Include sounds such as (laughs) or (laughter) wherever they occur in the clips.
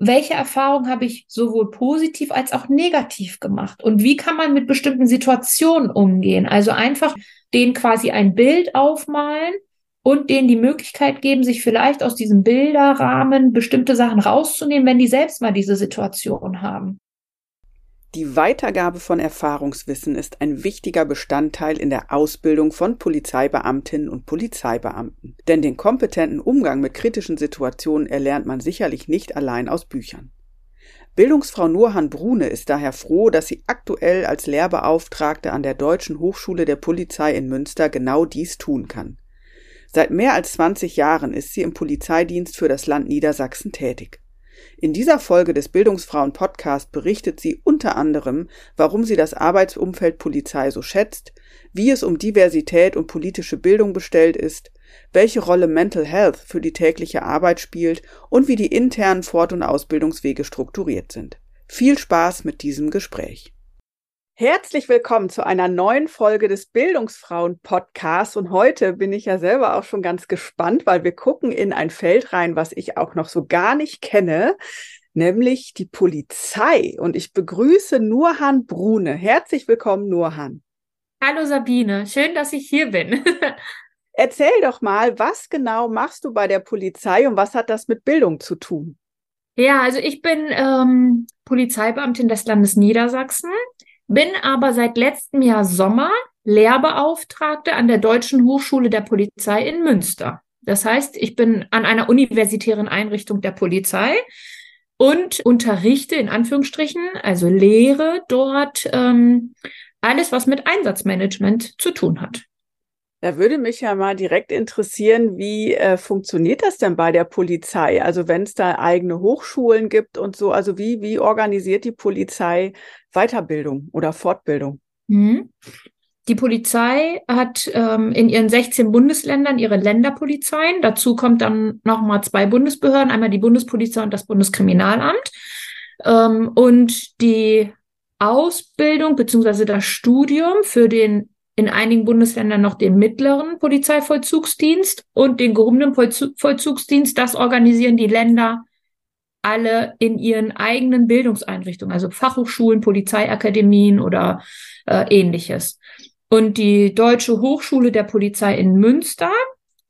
Welche Erfahrungen habe ich sowohl positiv als auch negativ gemacht und wie kann man mit bestimmten Situationen umgehen. Also einfach denen quasi ein Bild aufmalen und denen die Möglichkeit geben, sich vielleicht aus diesem Bilderrahmen bestimmte Sachen rauszunehmen, wenn die selbst mal diese Situation haben. Die Weitergabe von Erfahrungswissen ist ein wichtiger Bestandteil in der Ausbildung von Polizeibeamtinnen und Polizeibeamten. Denn den kompetenten Umgang mit kritischen Situationen erlernt man sicherlich nicht allein aus Büchern. Bildungsfrau Nurhan Brune ist daher froh, dass sie aktuell als Lehrbeauftragte an der Deutschen Hochschule der Polizei in Münster genau dies tun kann. Seit mehr als 20 Jahren ist sie im Polizeidienst für das Land Niedersachsen tätig. In dieser Folge des Bildungsfrauen Podcast berichtet sie unter anderem, warum sie das Arbeitsumfeld Polizei so schätzt, wie es um Diversität und politische Bildung bestellt ist, welche Rolle Mental Health für die tägliche Arbeit spielt und wie die internen Fort- und Ausbildungswege strukturiert sind. Viel Spaß mit diesem Gespräch. Herzlich willkommen zu einer neuen Folge des Bildungsfrauen Podcasts. Und heute bin ich ja selber auch schon ganz gespannt, weil wir gucken in ein Feld rein, was ich auch noch so gar nicht kenne, nämlich die Polizei. Und ich begrüße Nurhan Brune. Herzlich willkommen, Nurhan. Hallo Sabine, schön, dass ich hier bin. (laughs) Erzähl doch mal, was genau machst du bei der Polizei und was hat das mit Bildung zu tun? Ja, also ich bin ähm, Polizeibeamtin des Landes Niedersachsen bin aber seit letztem Jahr Sommer Lehrbeauftragte an der Deutschen Hochschule der Polizei in Münster. Das heißt, ich bin an einer universitären Einrichtung der Polizei und unterrichte in Anführungsstrichen, also lehre dort ähm, alles, was mit Einsatzmanagement zu tun hat. Da würde mich ja mal direkt interessieren, wie äh, funktioniert das denn bei der Polizei? Also wenn es da eigene Hochschulen gibt und so, also wie, wie organisiert die Polizei Weiterbildung oder Fortbildung? Mhm. Die Polizei hat ähm, in ihren 16 Bundesländern ihre Länderpolizeien. Dazu kommt dann nochmal zwei Bundesbehörden, einmal die Bundespolizei und das Bundeskriminalamt. Ähm, und die Ausbildung beziehungsweise das Studium für den in einigen Bundesländern noch den mittleren Polizeivollzugsdienst und den gehobenen Vollzugsdienst. Das organisieren die Länder alle in ihren eigenen Bildungseinrichtungen, also Fachhochschulen, Polizeiakademien oder äh, ähnliches. Und die Deutsche Hochschule der Polizei in Münster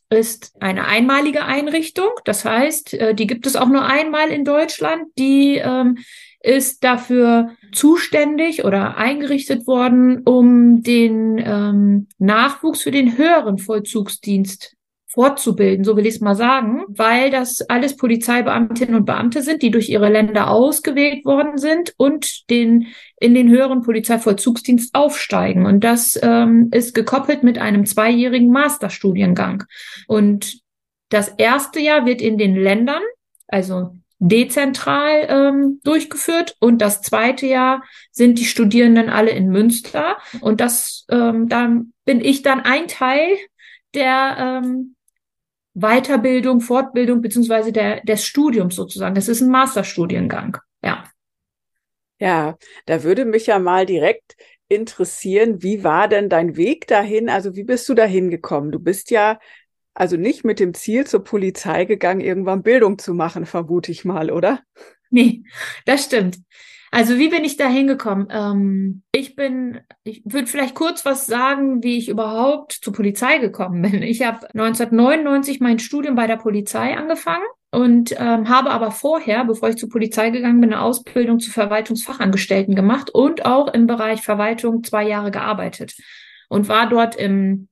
ist eine einmalige Einrichtung. Das heißt, äh, die gibt es auch nur einmal in Deutschland. Die ähm, ist dafür zuständig oder eingerichtet worden, um den ähm, Nachwuchs für den höheren Vollzugsdienst fortzubilden, so will ich es mal sagen, weil das alles Polizeibeamtinnen und Beamte sind, die durch ihre Länder ausgewählt worden sind und den in den höheren Polizeivollzugsdienst aufsteigen. Und das ähm, ist gekoppelt mit einem zweijährigen Masterstudiengang. Und das erste Jahr wird in den Ländern, also dezentral ähm, durchgeführt und das zweite Jahr sind die Studierenden alle in Münster und das ähm, da bin ich dann ein Teil der ähm, Weiterbildung, Fortbildung beziehungsweise der des Studiums sozusagen. Das ist ein Masterstudiengang, ja. Ja, da würde mich ja mal direkt interessieren, wie war denn dein Weg dahin? Also wie bist du dahin gekommen? Du bist ja also nicht mit dem Ziel zur Polizei gegangen, irgendwann Bildung zu machen, vermute ich mal, oder? Nee, das stimmt. Also wie bin ich da hingekommen? Ähm, ich bin, ich würde vielleicht kurz was sagen, wie ich überhaupt zur Polizei gekommen bin. Ich habe 1999 mein Studium bei der Polizei angefangen und ähm, habe aber vorher, bevor ich zur Polizei gegangen bin, eine Ausbildung zu Verwaltungsfachangestellten gemacht und auch im Bereich Verwaltung zwei Jahre gearbeitet und war dort im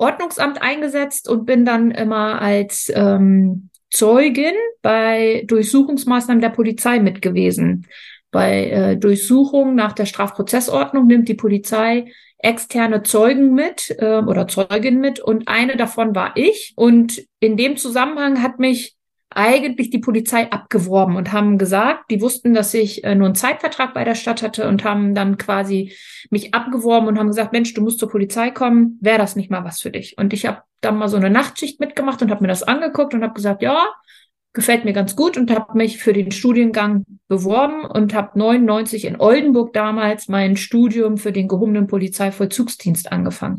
Ordnungsamt eingesetzt und bin dann immer als ähm, Zeugin bei Durchsuchungsmaßnahmen der Polizei mit gewesen. Bei äh, Durchsuchung nach der Strafprozessordnung nimmt die Polizei externe Zeugen mit äh, oder Zeugin mit und eine davon war ich. Und in dem Zusammenhang hat mich eigentlich die Polizei abgeworben und haben gesagt, die wussten, dass ich äh, nur einen Zeitvertrag bei der Stadt hatte und haben dann quasi mich abgeworben und haben gesagt, Mensch, du musst zur Polizei kommen, wäre das nicht mal was für dich? Und ich habe dann mal so eine Nachtschicht mitgemacht und habe mir das angeguckt und habe gesagt, ja, gefällt mir ganz gut und habe mich für den Studiengang beworben und habe 99 in Oldenburg damals mein Studium für den gehobenen Polizeivollzugsdienst angefangen.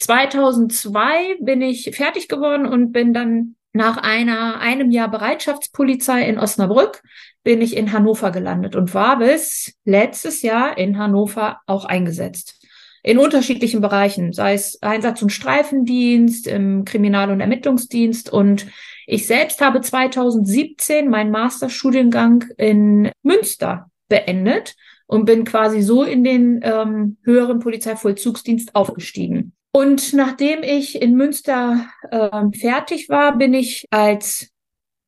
2002 bin ich fertig geworden und bin dann nach einer, einem Jahr Bereitschaftspolizei in Osnabrück bin ich in Hannover gelandet und war bis letztes Jahr in Hannover auch eingesetzt. In unterschiedlichen Bereichen, sei es Einsatz- und Streifendienst, im Kriminal- und Ermittlungsdienst. Und ich selbst habe 2017 meinen Masterstudiengang in Münster beendet und bin quasi so in den ähm, höheren Polizeivollzugsdienst aufgestiegen. Und nachdem ich in Münster äh, fertig war, bin ich als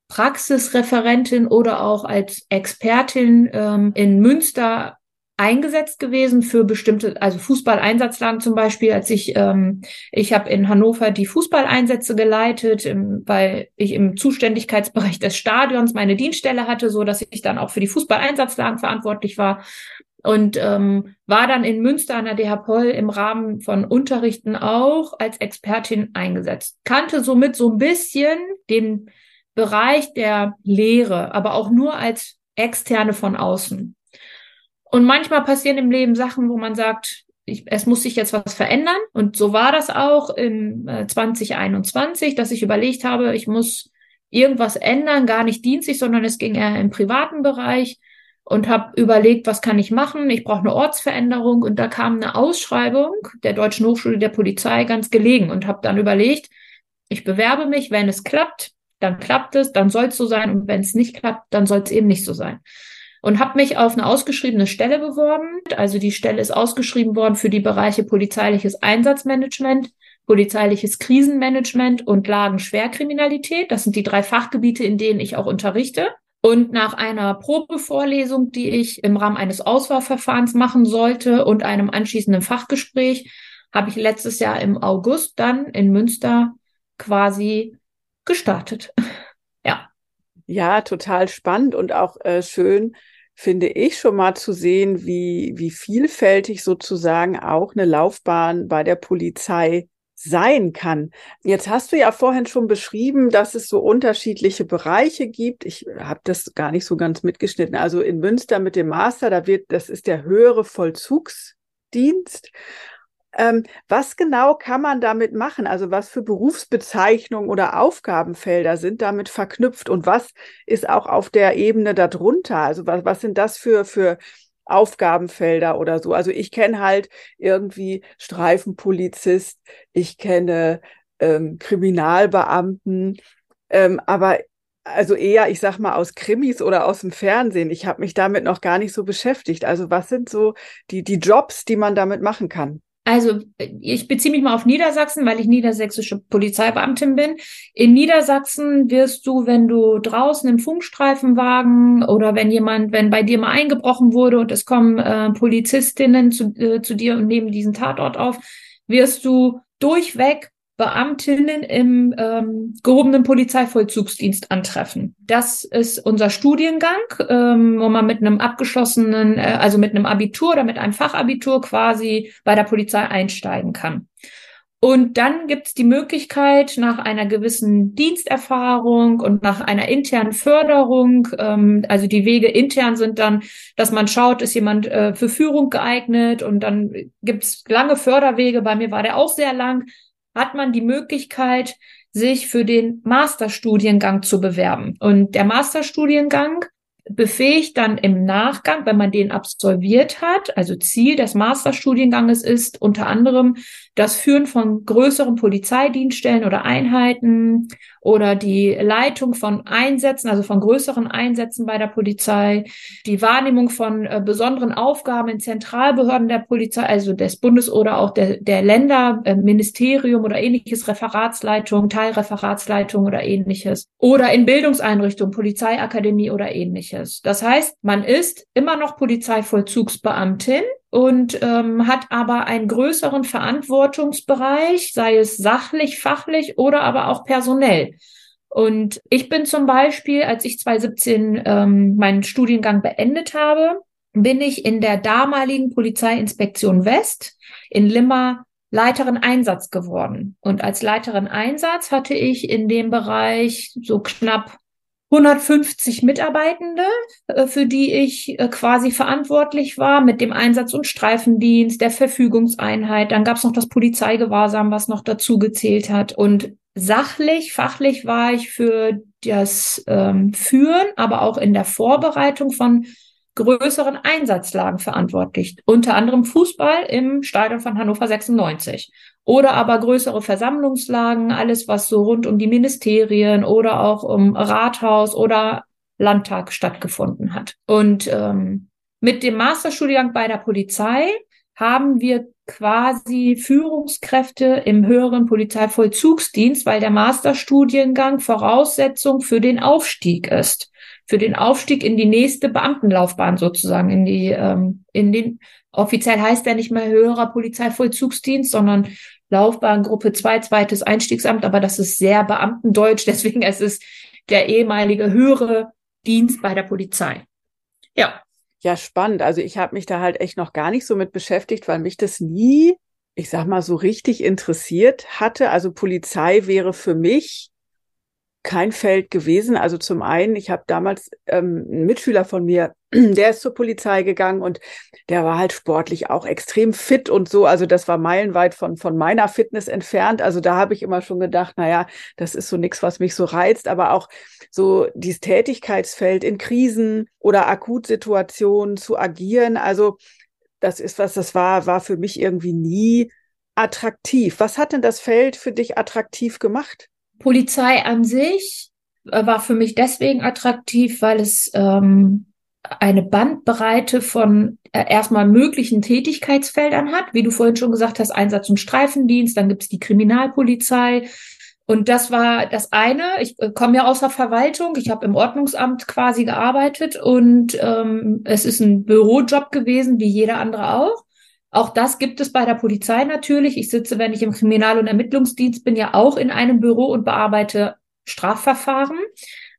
Praxisreferentin oder auch als Expertin ähm, in Münster eingesetzt gewesen für bestimmte, also Fußballeinsatzlagen zum Beispiel, als ich, ähm, ich habe in Hannover die Fußballeinsätze geleitet, im, weil ich im Zuständigkeitsbereich des Stadions meine Dienststelle hatte, so dass ich dann auch für die Fußballeinsatzlagen verantwortlich war und ähm, war dann in Münster an der DH Poll im Rahmen von Unterrichten auch als Expertin eingesetzt. Kannte somit so ein bisschen den Bereich der Lehre, aber auch nur als Externe von außen. Und manchmal passieren im Leben Sachen, wo man sagt, ich, es muss sich jetzt was verändern. Und so war das auch im äh, 2021, dass ich überlegt habe, ich muss irgendwas ändern, gar nicht dienstlich, sondern es ging eher im privaten Bereich und habe überlegt, was kann ich machen? Ich brauche eine Ortsveränderung und da kam eine Ausschreibung der Deutschen Hochschule der Polizei ganz gelegen und habe dann überlegt, ich bewerbe mich, wenn es klappt, dann klappt es, dann soll es so sein und wenn es nicht klappt, dann soll es eben nicht so sein. Und habe mich auf eine ausgeschriebene Stelle beworben. Also die Stelle ist ausgeschrieben worden für die Bereiche polizeiliches Einsatzmanagement, polizeiliches Krisenmanagement und Lagenschwerkriminalität. Das sind die drei Fachgebiete, in denen ich auch unterrichte. Und nach einer Probevorlesung, die ich im Rahmen eines Auswahlverfahrens machen sollte und einem anschließenden Fachgespräch, habe ich letztes Jahr im August dann in Münster quasi gestartet. (laughs) ja. Ja, total spannend und auch äh, schön, finde ich, schon mal zu sehen, wie, wie vielfältig sozusagen auch eine Laufbahn bei der Polizei sein kann. Jetzt hast du ja vorhin schon beschrieben, dass es so unterschiedliche Bereiche gibt. Ich habe das gar nicht so ganz mitgeschnitten. Also in Münster mit dem Master, da wird, das ist der höhere Vollzugsdienst. Ähm, was genau kann man damit machen? Also was für Berufsbezeichnungen oder Aufgabenfelder sind damit verknüpft und was ist auch auf der Ebene darunter? Also was, was sind das für, für Aufgabenfelder oder so. Also ich kenne halt irgendwie Streifenpolizist, ich kenne ähm, Kriminalbeamten, ähm, aber also eher, ich sag mal, aus Krimis oder aus dem Fernsehen. Ich habe mich damit noch gar nicht so beschäftigt. Also was sind so die, die Jobs, die man damit machen kann? Also ich beziehe mich mal auf Niedersachsen, weil ich niedersächsische Polizeibeamtin bin. In Niedersachsen wirst du, wenn du draußen im Funkstreifenwagen oder wenn jemand, wenn bei dir mal eingebrochen wurde und es kommen äh, Polizistinnen zu, äh, zu dir und nehmen diesen Tatort auf, wirst du durchweg Beamtinnen im ähm, gehobenen Polizeivollzugsdienst antreffen. Das ist unser Studiengang, ähm, wo man mit einem abgeschlossenen, äh, also mit einem Abitur oder mit einem Fachabitur quasi bei der Polizei einsteigen kann. Und dann gibt es die Möglichkeit, nach einer gewissen Diensterfahrung und nach einer internen Förderung, ähm, also die Wege intern sind dann, dass man schaut, ist jemand äh, für Führung geeignet und dann gibt es lange Förderwege. Bei mir war der auch sehr lang hat man die Möglichkeit, sich für den Masterstudiengang zu bewerben. Und der Masterstudiengang befähigt dann im Nachgang, wenn man den absolviert hat, also Ziel des Masterstudienganges ist unter anderem das Führen von größeren Polizeidienststellen oder Einheiten oder die Leitung von Einsätzen, also von größeren Einsätzen bei der Polizei, die Wahrnehmung von äh, besonderen Aufgaben in Zentralbehörden der Polizei, also des Bundes oder auch der, der Länder, äh, Ministerium oder ähnliches, Referatsleitung, Teilreferatsleitung oder ähnliches. Oder in Bildungseinrichtungen, Polizeiakademie oder ähnliches. Das heißt, man ist immer noch Polizeivollzugsbeamtin und ähm, hat aber einen größeren Verantwortungsbereich, sei es sachlich, fachlich oder aber auch personell. Und ich bin zum Beispiel, als ich 2017 ähm, meinen Studiengang beendet habe, bin ich in der damaligen Polizeiinspektion West in Limmer Leiterin Einsatz geworden. Und als Leiterin Einsatz hatte ich in dem Bereich so knapp 150 Mitarbeitende, äh, für die ich äh, quasi verantwortlich war mit dem Einsatz- und Streifendienst, der Verfügungseinheit. Dann gab es noch das Polizeigewahrsam, was noch dazu gezählt hat. Und sachlich, fachlich war ich für das ähm, Führen, aber auch in der Vorbereitung von größeren Einsatzlagen verantwortlich. Unter anderem Fußball im Stadion von Hannover 96 oder aber größere Versammlungslagen, alles was so rund um die Ministerien oder auch um Rathaus oder Landtag stattgefunden hat. Und ähm, mit dem Masterstudiengang bei der Polizei haben wir quasi Führungskräfte im höheren Polizeivollzugsdienst, weil der Masterstudiengang Voraussetzung für den Aufstieg ist. Für den Aufstieg in die nächste Beamtenlaufbahn sozusagen, in die, ähm, in den, offiziell heißt er nicht mehr höherer Polizeivollzugsdienst, sondern Laufbahngruppe 2, zweites Einstiegsamt, aber das ist sehr Beamtendeutsch, (laughs) deswegen es ist der ehemalige höhere Dienst bei der Polizei. Ja. Ja, spannend. Also ich habe mich da halt echt noch gar nicht so mit beschäftigt, weil mich das nie, ich sag mal, so richtig interessiert hatte. Also Polizei wäre für mich kein Feld gewesen. Also zum einen, ich habe damals ähm, einen Mitschüler von mir, (clears throat) der ist zur Polizei gegangen und der war halt sportlich auch extrem fit und so. Also das war meilenweit von, von meiner Fitness entfernt. Also da habe ich immer schon gedacht, naja, das ist so nichts, was mich so reizt, aber auch so dieses Tätigkeitsfeld in Krisen oder Akutsituationen zu agieren. Also das ist was, das war, war für mich irgendwie nie attraktiv. Was hat denn das Feld für dich attraktiv gemacht? Polizei an sich äh, war für mich deswegen attraktiv, weil es ähm, eine Bandbreite von äh, erstmal möglichen Tätigkeitsfeldern hat, wie du vorhin schon gesagt hast, Einsatz- und Streifendienst, dann gibt's die Kriminalpolizei. Und das war das eine. Ich äh, komme ja aus der Verwaltung, ich habe im Ordnungsamt quasi gearbeitet und ähm, es ist ein Bürojob gewesen, wie jeder andere auch. Auch das gibt es bei der Polizei natürlich. Ich sitze, wenn ich im Kriminal- und Ermittlungsdienst bin, ja auch in einem Büro und bearbeite Strafverfahren.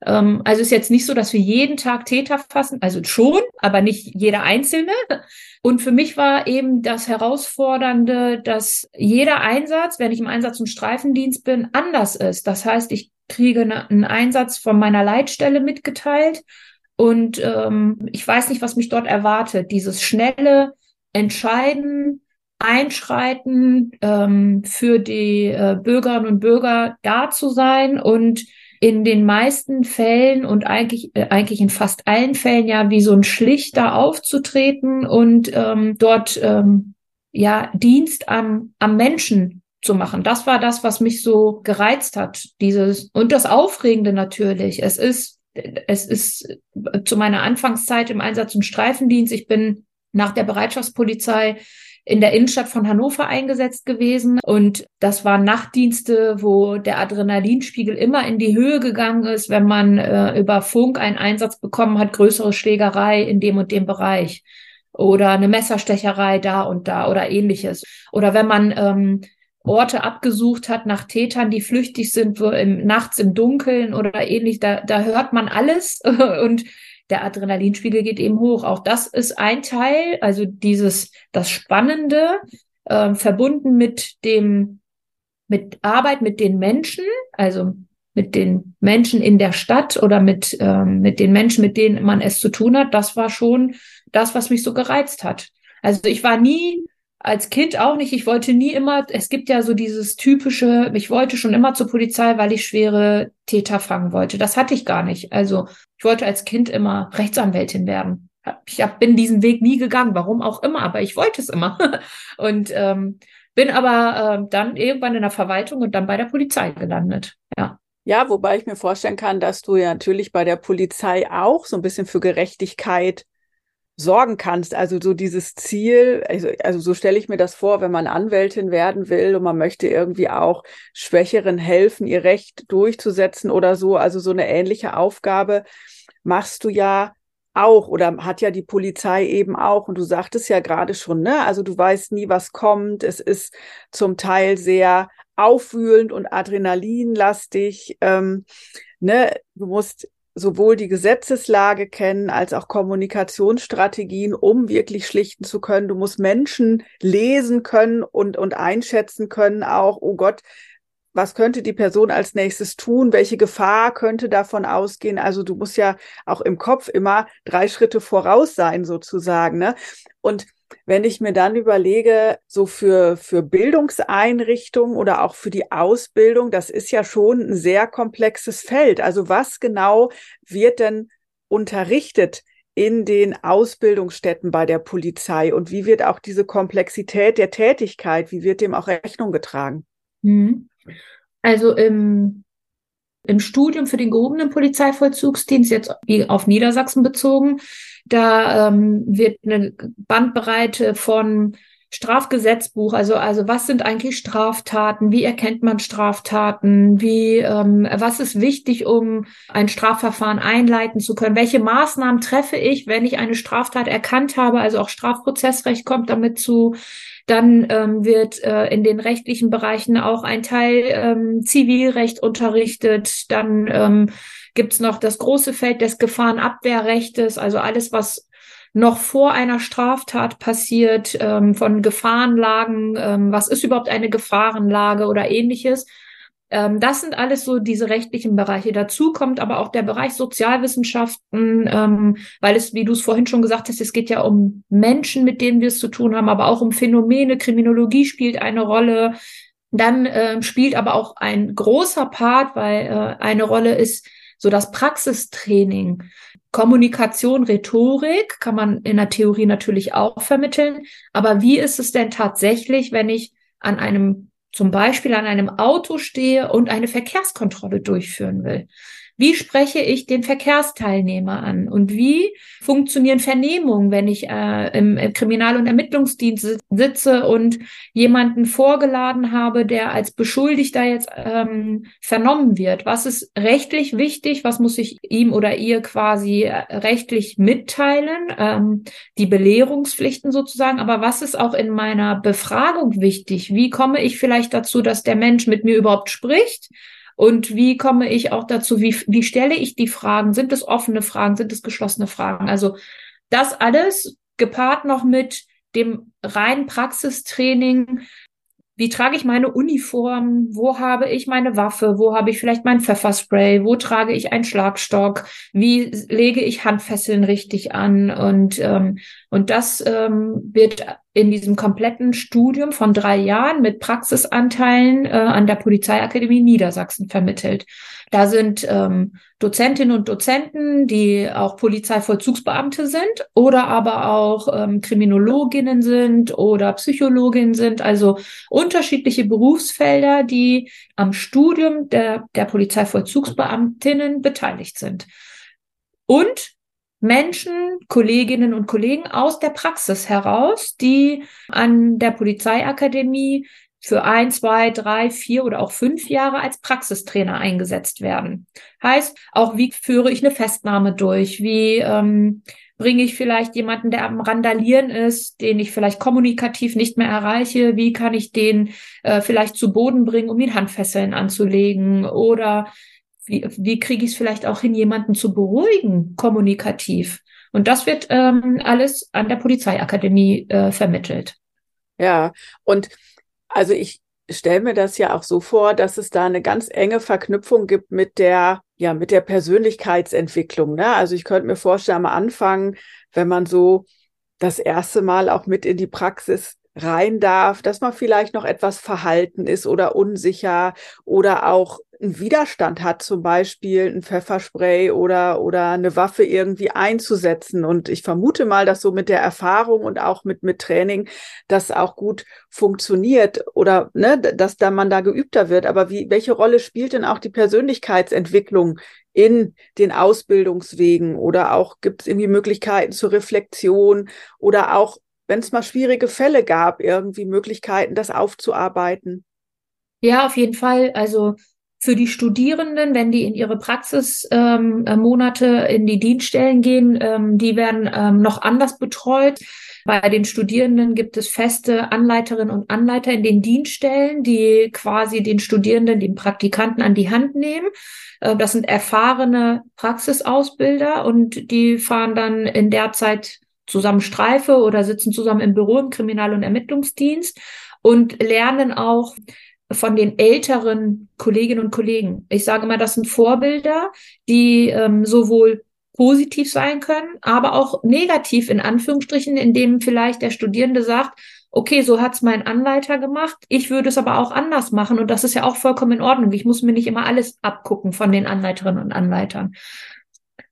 Ähm, also ist jetzt nicht so, dass wir jeden Tag Täter fassen, also schon, aber nicht jeder Einzelne. Und für mich war eben das Herausfordernde, dass jeder Einsatz, wenn ich im Einsatz- und Streifendienst bin, anders ist. Das heißt, ich kriege einen Einsatz von meiner Leitstelle mitgeteilt und ähm, ich weiß nicht, was mich dort erwartet. Dieses schnelle, entscheiden, einschreiten, ähm, für die äh, Bürgerinnen und Bürger da zu sein und in den meisten Fällen und eigentlich, äh, eigentlich in fast allen Fällen ja wie so ein Schlichter aufzutreten und ähm, dort ähm, ja Dienst am, am Menschen zu machen. Das war das, was mich so gereizt hat. Dieses und das Aufregende natürlich. Es ist es ist zu meiner Anfangszeit im Einsatz- und Streifendienst. Ich bin nach der Bereitschaftspolizei in der Innenstadt von Hannover eingesetzt gewesen. Und das waren Nachtdienste, wo der Adrenalinspiegel immer in die Höhe gegangen ist, wenn man äh, über Funk einen Einsatz bekommen hat, größere Schlägerei in dem und dem Bereich oder eine Messerstecherei da und da oder ähnliches. Oder wenn man ähm, Orte abgesucht hat nach Tätern, die flüchtig sind, wo im, nachts im Dunkeln oder ähnlich, da, da hört man alles (laughs) und der Adrenalinspiegel geht eben hoch. Auch das ist ein Teil, also dieses, das Spannende, äh, verbunden mit dem, mit Arbeit mit den Menschen, also mit den Menschen in der Stadt oder mit, ähm, mit den Menschen, mit denen man es zu tun hat, das war schon das, was mich so gereizt hat. Also ich war nie als Kind auch nicht. Ich wollte nie immer, es gibt ja so dieses typische, ich wollte schon immer zur Polizei, weil ich schwere Täter fangen wollte. Das hatte ich gar nicht. Also ich wollte als Kind immer Rechtsanwältin werden. Ich hab, bin diesen Weg nie gegangen, warum auch immer, aber ich wollte es immer. (laughs) Und ähm, bin aber äh, dann irgendwann in der Verwaltung und dann bei der Polizei gelandet. Ja. Ja, wobei ich mir vorstellen kann, dass du ja natürlich bei der Polizei auch so ein bisschen für Gerechtigkeit sorgen kannst. Also so dieses Ziel, also, also so stelle ich mir das vor, wenn man Anwältin werden will und man möchte irgendwie auch Schwächeren helfen, ihr Recht durchzusetzen oder so. Also so eine ähnliche Aufgabe machst du ja auch oder hat ja die Polizei eben auch. Und du sagtest ja gerade schon, ne? Also du weißt nie, was kommt. Es ist zum Teil sehr aufwühlend und adrenalinlastig. Ähm, ne? Du musst sowohl die Gesetzeslage kennen als auch Kommunikationsstrategien, um wirklich schlichten zu können. Du musst Menschen lesen können und, und einschätzen können auch, oh Gott, was könnte die Person als nächstes tun? Welche Gefahr könnte davon ausgehen? Also du musst ja auch im Kopf immer drei Schritte voraus sein, sozusagen. Ne? Und wenn ich mir dann überlege, so für, für Bildungseinrichtungen oder auch für die Ausbildung, das ist ja schon ein sehr komplexes Feld. Also was genau wird denn unterrichtet in den Ausbildungsstätten bei der Polizei und wie wird auch diese Komplexität der Tätigkeit, wie wird dem auch Rechnung getragen? Mhm. Also im, im Studium für den gehobenen Polizeivollzugsdienst, jetzt auf Niedersachsen bezogen, da ähm, wird eine Bandbreite von Strafgesetzbuch, also also was sind eigentlich Straftaten? Wie erkennt man Straftaten? Wie ähm, was ist wichtig, um ein Strafverfahren einleiten zu können? Welche Maßnahmen treffe ich, wenn ich eine Straftat erkannt habe? Also auch Strafprozessrecht kommt damit zu. Dann ähm, wird äh, in den rechtlichen Bereichen auch ein Teil ähm, Zivilrecht unterrichtet. Dann ähm, gibt noch das große Feld des Gefahrenabwehrrechtes, also alles, was noch vor einer Straftat passiert, ähm, von Gefahrenlagen, ähm, was ist überhaupt eine Gefahrenlage oder ähnliches. Ähm, das sind alles so diese rechtlichen Bereiche. Dazu kommt aber auch der Bereich Sozialwissenschaften, ähm, weil es, wie du es vorhin schon gesagt hast, es geht ja um Menschen, mit denen wir es zu tun haben, aber auch um Phänomene. Kriminologie spielt eine Rolle. Dann äh, spielt aber auch ein großer Part, weil äh, eine Rolle ist so das Praxistraining. Kommunikation, Rhetorik kann man in der Theorie natürlich auch vermitteln. Aber wie ist es denn tatsächlich, wenn ich an einem zum Beispiel an einem Auto stehe und eine Verkehrskontrolle durchführen will. Wie spreche ich den Verkehrsteilnehmer an? Und wie funktionieren Vernehmungen, wenn ich äh, im, im Kriminal- und Ermittlungsdienst sitze und jemanden vorgeladen habe, der als Beschuldigter jetzt ähm, vernommen wird? Was ist rechtlich wichtig? Was muss ich ihm oder ihr quasi äh, rechtlich mitteilen? Ähm, die Belehrungspflichten sozusagen. Aber was ist auch in meiner Befragung wichtig? Wie komme ich vielleicht dazu, dass der Mensch mit mir überhaupt spricht? Und wie komme ich auch dazu, wie, wie stelle ich die Fragen? Sind es offene Fragen? Sind es geschlossene Fragen? Also das alles gepaart noch mit dem reinen Praxistraining wie trage ich meine Uniform? Wo habe ich meine Waffe? Wo habe ich vielleicht mein Pfefferspray? Wo trage ich einen Schlagstock? Wie lege ich Handfesseln richtig an? Und, ähm, und das ähm, wird in diesem kompletten Studium von drei Jahren mit Praxisanteilen äh, an der Polizeiakademie Niedersachsen vermittelt. Da sind ähm, Dozentinnen und Dozenten, die auch Polizeivollzugsbeamte sind oder aber auch ähm, Kriminologinnen sind oder Psychologinnen sind, also unterschiedliche Berufsfelder, die am Studium der, der Polizeivollzugsbeamtinnen beteiligt sind. Und Menschen, Kolleginnen und Kollegen aus der Praxis heraus, die an der Polizeiakademie für ein, zwei, drei, vier oder auch fünf Jahre als Praxistrainer eingesetzt werden. Heißt, auch wie führe ich eine Festnahme durch? Wie ähm, bringe ich vielleicht jemanden, der am Randalieren ist, den ich vielleicht kommunikativ nicht mehr erreiche? Wie kann ich den äh, vielleicht zu Boden bringen, um ihn Handfesseln anzulegen? Oder wie, wie kriege ich es vielleicht auch hin, jemanden zu beruhigen, kommunikativ? Und das wird ähm, alles an der Polizeiakademie äh, vermittelt. Ja, und also ich stelle mir das ja auch so vor, dass es da eine ganz enge Verknüpfung gibt mit der, ja, mit der Persönlichkeitsentwicklung. Ne? Also ich könnte mir vorstellen, am Anfang, wenn man so das erste Mal auch mit in die Praxis rein darf, dass man vielleicht noch etwas verhalten ist oder unsicher oder auch einen Widerstand hat, zum Beispiel ein Pfefferspray oder, oder eine Waffe irgendwie einzusetzen. Und ich vermute mal, dass so mit der Erfahrung und auch mit, mit Training das auch gut funktioniert oder ne, dass da man da geübter wird. Aber wie, welche Rolle spielt denn auch die Persönlichkeitsentwicklung in den Ausbildungswegen oder auch gibt es irgendwie Möglichkeiten zur Reflexion oder auch, wenn es mal schwierige Fälle gab, irgendwie Möglichkeiten, das aufzuarbeiten? Ja, auf jeden Fall. Also für die Studierenden, wenn die in ihre Praxismonate ähm, in die Dienststellen gehen, ähm, die werden ähm, noch anders betreut. Bei den Studierenden gibt es feste Anleiterinnen und Anleiter in den Dienststellen, die quasi den Studierenden, den Praktikanten an die Hand nehmen. Äh, das sind erfahrene Praxisausbilder und die fahren dann in der Zeit zusammen Streife oder sitzen zusammen im Büro im Kriminal- und Ermittlungsdienst und lernen auch von den älteren Kolleginnen und Kollegen. Ich sage mal, das sind Vorbilder, die ähm, sowohl positiv sein können, aber auch negativ in Anführungsstrichen, indem vielleicht der Studierende sagt, okay, so hat's mein Anleiter gemacht, ich würde es aber auch anders machen und das ist ja auch vollkommen in Ordnung. Ich muss mir nicht immer alles abgucken von den Anleiterinnen und Anleitern.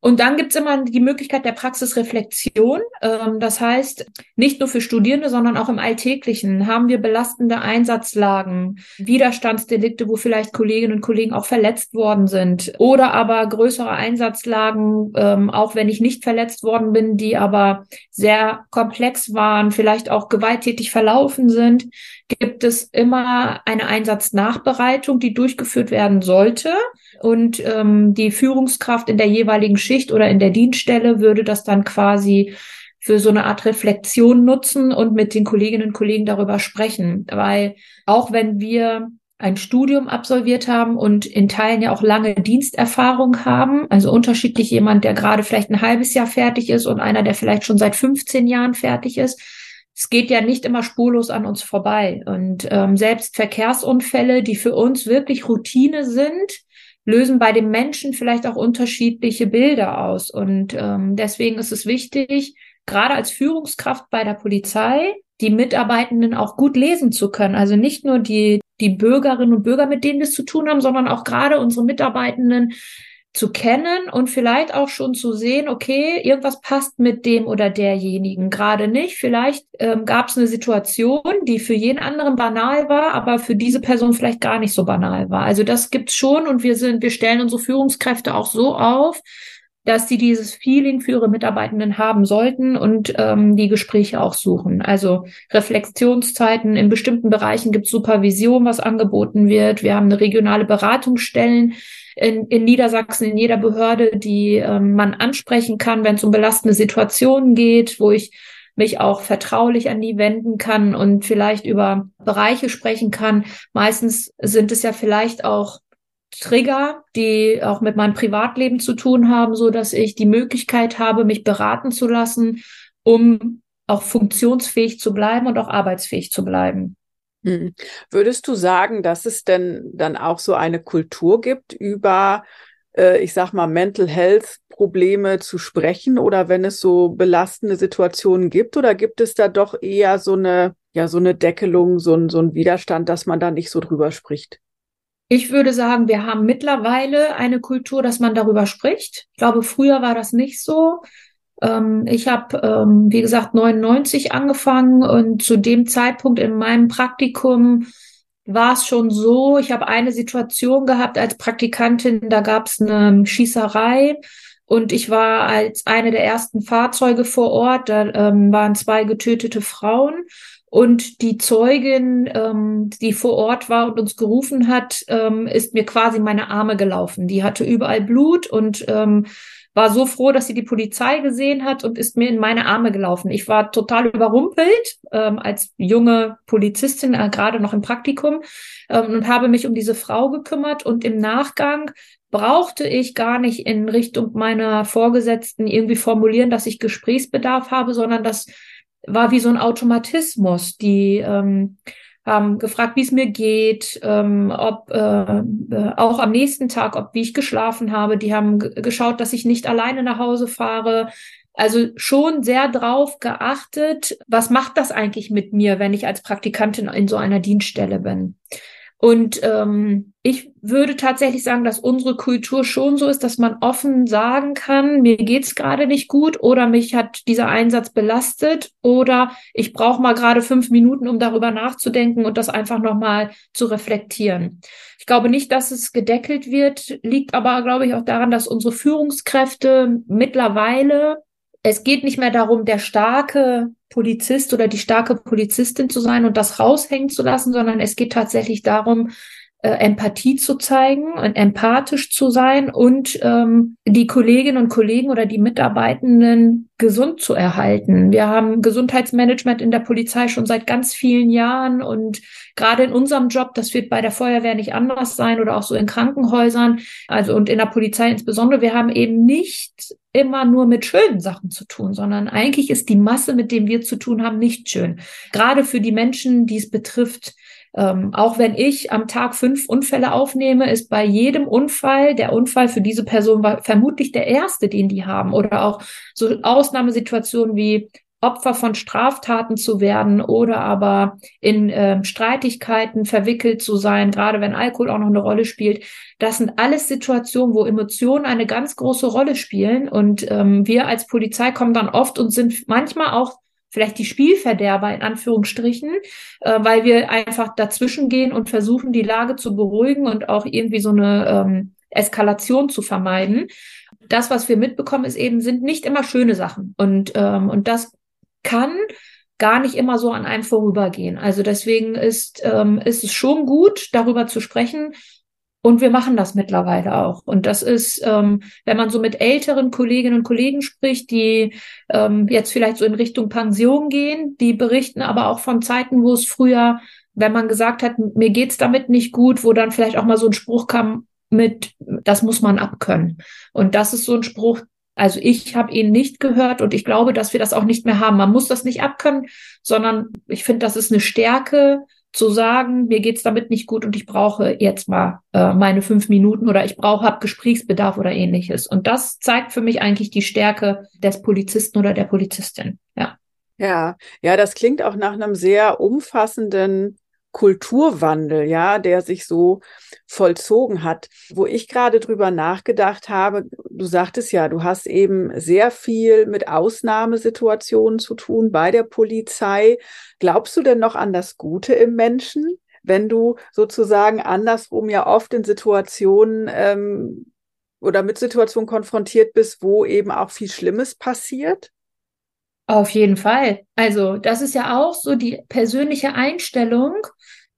Und dann gibt's immer die Möglichkeit der Praxisreflexion. Ähm, das heißt, nicht nur für Studierende, sondern auch im Alltäglichen haben wir belastende Einsatzlagen, Widerstandsdelikte, wo vielleicht Kolleginnen und Kollegen auch verletzt worden sind oder aber größere Einsatzlagen, ähm, auch wenn ich nicht verletzt worden bin, die aber sehr komplex waren, vielleicht auch gewalttätig verlaufen sind, gibt es immer eine Einsatznachbereitung, die durchgeführt werden sollte. Und ähm, die Führungskraft in der jeweiligen Schicht oder in der Dienststelle würde das dann quasi für so eine Art Reflexion nutzen und mit den Kolleginnen und Kollegen darüber sprechen. Weil auch wenn wir ein Studium absolviert haben und in Teilen ja auch lange Diensterfahrung haben, also unterschiedlich jemand, der gerade vielleicht ein halbes Jahr fertig ist und einer, der vielleicht schon seit 15 Jahren fertig ist, es geht ja nicht immer spurlos an uns vorbei. Und ähm, selbst Verkehrsunfälle, die für uns wirklich Routine sind, lösen bei den Menschen vielleicht auch unterschiedliche Bilder aus. Und ähm, deswegen ist es wichtig, gerade als Führungskraft bei der Polizei, die Mitarbeitenden auch gut lesen zu können. Also nicht nur die, die Bürgerinnen und Bürger, mit denen wir es zu tun haben, sondern auch gerade unsere Mitarbeitenden zu kennen und vielleicht auch schon zu sehen, okay, irgendwas passt mit dem oder derjenigen gerade nicht. Vielleicht ähm, gab es eine Situation, die für jeden anderen banal war, aber für diese Person vielleicht gar nicht so banal war. Also das gibt's schon und wir sind, wir stellen unsere Führungskräfte auch so auf, dass sie dieses Feeling für ihre Mitarbeitenden haben sollten und ähm, die Gespräche auch suchen. Also Reflexionszeiten in bestimmten Bereichen gibt Supervision, was angeboten wird. Wir haben eine regionale Beratungsstellen in, in Niedersachsen in jeder Behörde, die ähm, man ansprechen kann, wenn es um belastende Situationen geht, wo ich mich auch vertraulich an die wenden kann und vielleicht über Bereiche sprechen kann. Meistens sind es ja vielleicht auch Trigger, die auch mit meinem Privatleben zu tun haben, so dass ich die Möglichkeit habe, mich beraten zu lassen, um auch funktionsfähig zu bleiben und auch arbeitsfähig zu bleiben. Hm. Würdest du sagen, dass es denn dann auch so eine Kultur gibt, über, äh, ich sag mal, Mental Health Probleme zu sprechen oder wenn es so belastende Situationen gibt oder gibt es da doch eher so eine, ja, so eine Deckelung, so ein, so ein Widerstand, dass man da nicht so drüber spricht? Ich würde sagen, wir haben mittlerweile eine Kultur, dass man darüber spricht. Ich glaube, früher war das nicht so. Ähm, ich habe, ähm, wie gesagt, 99 angefangen und zu dem Zeitpunkt in meinem Praktikum war es schon so, ich habe eine Situation gehabt als Praktikantin, da gab es eine Schießerei und ich war als eine der ersten Fahrzeuge vor Ort, da ähm, waren zwei getötete Frauen und die Zeugin, ähm, die vor Ort war und uns gerufen hat, ähm, ist mir quasi meine Arme gelaufen. Die hatte überall Blut und ähm, war so froh, dass sie die Polizei gesehen hat und ist mir in meine Arme gelaufen. Ich war total überrumpelt ähm, als junge Polizistin, äh, gerade noch im Praktikum, ähm, und habe mich um diese Frau gekümmert. Und im Nachgang brauchte ich gar nicht in Richtung meiner Vorgesetzten irgendwie formulieren, dass ich Gesprächsbedarf habe, sondern das war wie so ein Automatismus, die ähm, haben gefragt, wie es mir geht, ähm, ob äh, äh, auch am nächsten Tag, ob wie ich geschlafen habe. Die haben geschaut, dass ich nicht alleine nach Hause fahre. also schon sehr drauf geachtet, was macht das eigentlich mit mir, wenn ich als Praktikantin in so einer Dienststelle bin. Und ähm, ich würde tatsächlich sagen, dass unsere Kultur schon so ist, dass man offen sagen kann, mir geht's gerade nicht gut oder mich hat dieser Einsatz belastet oder ich brauche mal gerade fünf Minuten, um darüber nachzudenken und das einfach nochmal zu reflektieren. Ich glaube nicht, dass es gedeckelt wird, liegt aber, glaube ich, auch daran, dass unsere Führungskräfte mittlerweile es geht nicht mehr darum, der starke Polizist oder die starke Polizistin zu sein und das raushängen zu lassen, sondern es geht tatsächlich darum, äh, Empathie zu zeigen und empathisch zu sein und ähm, die Kolleginnen und Kollegen oder die Mitarbeitenden gesund zu erhalten. Wir haben Gesundheitsmanagement in der Polizei schon seit ganz vielen Jahren und gerade in unserem Job, das wird bei der Feuerwehr nicht anders sein oder auch so in Krankenhäusern, also und in der Polizei insbesondere, wir haben eben nicht immer nur mit schönen Sachen zu tun, sondern eigentlich ist die Masse, mit dem wir zu tun haben, nicht schön. Gerade für die Menschen, die es betrifft, ähm, auch wenn ich am Tag fünf Unfälle aufnehme, ist bei jedem Unfall der Unfall für diese Person vermutlich der erste, den die haben. Oder auch so Ausnahmesituationen wie Opfer von Straftaten zu werden oder aber in äh, Streitigkeiten verwickelt zu sein, gerade wenn Alkohol auch noch eine Rolle spielt. Das sind alles Situationen, wo Emotionen eine ganz große Rolle spielen. Und ähm, wir als Polizei kommen dann oft und sind manchmal auch vielleicht die Spielverderber in Anführungsstrichen, äh, weil wir einfach dazwischen gehen und versuchen, die Lage zu beruhigen und auch irgendwie so eine ähm, Eskalation zu vermeiden. Das, was wir mitbekommen, ist eben, sind nicht immer schöne Sachen. Und, ähm, und das kann gar nicht immer so an einem vorübergehen. Also deswegen ist, ähm, ist es schon gut, darüber zu sprechen, und wir machen das mittlerweile auch. Und das ist, ähm, wenn man so mit älteren Kolleginnen und Kollegen spricht, die ähm, jetzt vielleicht so in Richtung Pension gehen, die berichten aber auch von Zeiten, wo es früher, wenn man gesagt hat, mir geht's damit nicht gut, wo dann vielleicht auch mal so ein Spruch kam mit, das muss man abkönnen. Und das ist so ein Spruch, also ich habe ihn nicht gehört und ich glaube, dass wir das auch nicht mehr haben. Man muss das nicht abkönnen, sondern ich finde, das ist eine Stärke, zu sagen, mir geht's damit nicht gut und ich brauche jetzt mal äh, meine fünf Minuten oder ich brauche hab Gesprächsbedarf oder ähnliches. Und das zeigt für mich eigentlich die Stärke des Polizisten oder der Polizistin. Ja. Ja, ja, das klingt auch nach einem sehr umfassenden Kulturwandel, ja, der sich so vollzogen hat. Wo ich gerade drüber nachgedacht habe, du sagtest ja, du hast eben sehr viel mit Ausnahmesituationen zu tun bei der Polizei. Glaubst du denn noch an das Gute im Menschen, wenn du sozusagen andersrum ja oft in Situationen ähm, oder mit Situationen konfrontiert bist, wo eben auch viel Schlimmes passiert? Auf jeden Fall. Also das ist ja auch so die persönliche Einstellung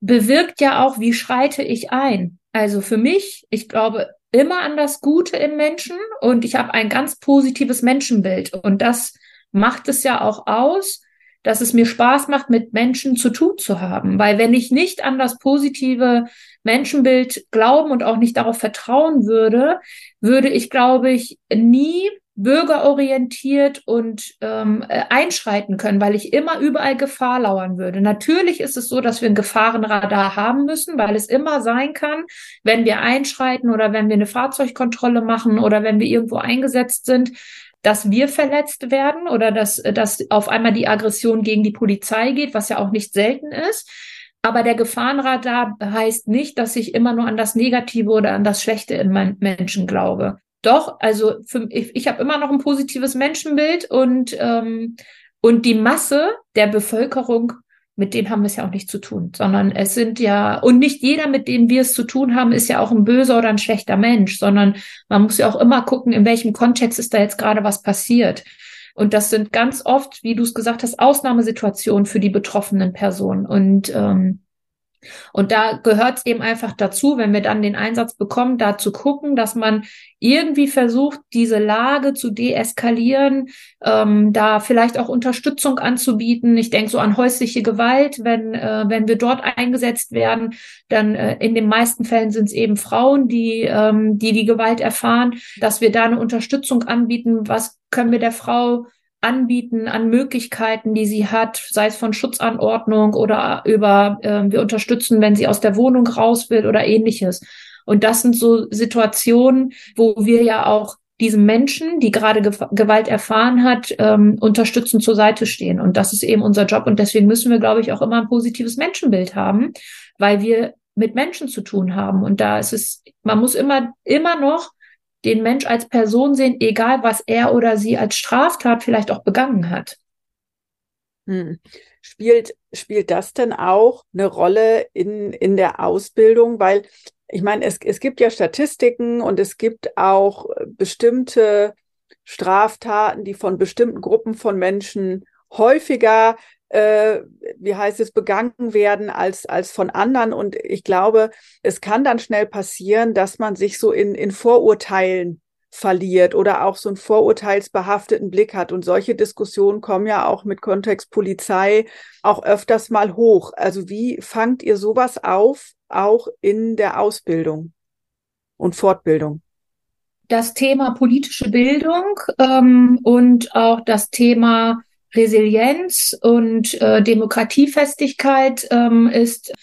bewirkt ja auch, wie schreite ich ein. Also für mich, ich glaube immer an das Gute im Menschen und ich habe ein ganz positives Menschenbild und das macht es ja auch aus, dass es mir Spaß macht, mit Menschen zu tun zu haben. Weil wenn ich nicht an das positive Menschenbild glauben und auch nicht darauf vertrauen würde, würde ich, glaube ich, nie bürgerorientiert und ähm, äh, einschreiten können, weil ich immer überall Gefahr lauern würde. Natürlich ist es so, dass wir ein Gefahrenradar haben müssen, weil es immer sein kann, wenn wir einschreiten oder wenn wir eine Fahrzeugkontrolle machen oder wenn wir irgendwo eingesetzt sind, dass wir verletzt werden oder dass, dass auf einmal die Aggression gegen die Polizei geht, was ja auch nicht selten ist. Aber der Gefahrenradar heißt nicht, dass ich immer nur an das Negative oder an das Schlechte in meinen Menschen glaube. Doch, also für, ich, ich habe immer noch ein positives Menschenbild und, ähm, und die Masse der Bevölkerung, mit denen haben wir es ja auch nicht zu tun, sondern es sind ja, und nicht jeder, mit dem wir es zu tun haben, ist ja auch ein böser oder ein schlechter Mensch, sondern man muss ja auch immer gucken, in welchem Kontext ist da jetzt gerade was passiert. Und das sind ganz oft, wie du es gesagt hast, Ausnahmesituationen für die betroffenen Personen. Und ähm, und da gehört es eben einfach dazu, wenn wir dann den Einsatz bekommen, da zu gucken, dass man irgendwie versucht, diese Lage zu deeskalieren, ähm, da vielleicht auch Unterstützung anzubieten. Ich denke so an häusliche Gewalt, wenn, äh, wenn wir dort eingesetzt werden, dann äh, in den meisten Fällen sind es eben Frauen, die, ähm, die die Gewalt erfahren, dass wir da eine Unterstützung anbieten. Was können wir der Frau anbieten an Möglichkeiten, die sie hat, sei es von Schutzanordnung oder über, äh, wir unterstützen, wenn sie aus der Wohnung raus will oder ähnliches. Und das sind so Situationen, wo wir ja auch diesem Menschen, die gerade Ge Gewalt erfahren hat, ähm, unterstützend zur Seite stehen. Und das ist eben unser Job. Und deswegen müssen wir, glaube ich, auch immer ein positives Menschenbild haben, weil wir mit Menschen zu tun haben. Und da ist es, man muss immer, immer noch den Mensch als Person sehen, egal was er oder sie als Straftat vielleicht auch begangen hat. Hm. Spielt, spielt das denn auch eine Rolle in, in der Ausbildung? Weil ich meine, es, es gibt ja Statistiken und es gibt auch bestimmte Straftaten, die von bestimmten Gruppen von Menschen häufiger, äh, wie heißt es, begangen werden als, als von anderen. Und ich glaube, es kann dann schnell passieren, dass man sich so in, in Vorurteilen verliert oder auch so einen vorurteilsbehafteten Blick hat. Und solche Diskussionen kommen ja auch mit Kontext Polizei auch öfters mal hoch. Also wie fangt ihr sowas auf, auch in der Ausbildung und Fortbildung? Das Thema politische Bildung ähm, und auch das Thema Resilienz und äh, Demokratiefestigkeit ähm, ist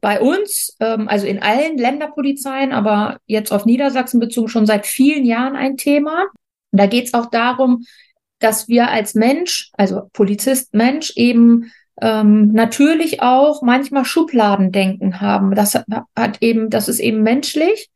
bei uns, ähm, also in allen Länderpolizeien, aber jetzt auf Niedersachsen bezogen schon seit vielen Jahren ein Thema. da geht es auch darum, dass wir als Mensch, also Polizist Mensch, eben ähm, natürlich auch manchmal Schubladendenken haben. Das hat eben, das ist eben menschlich.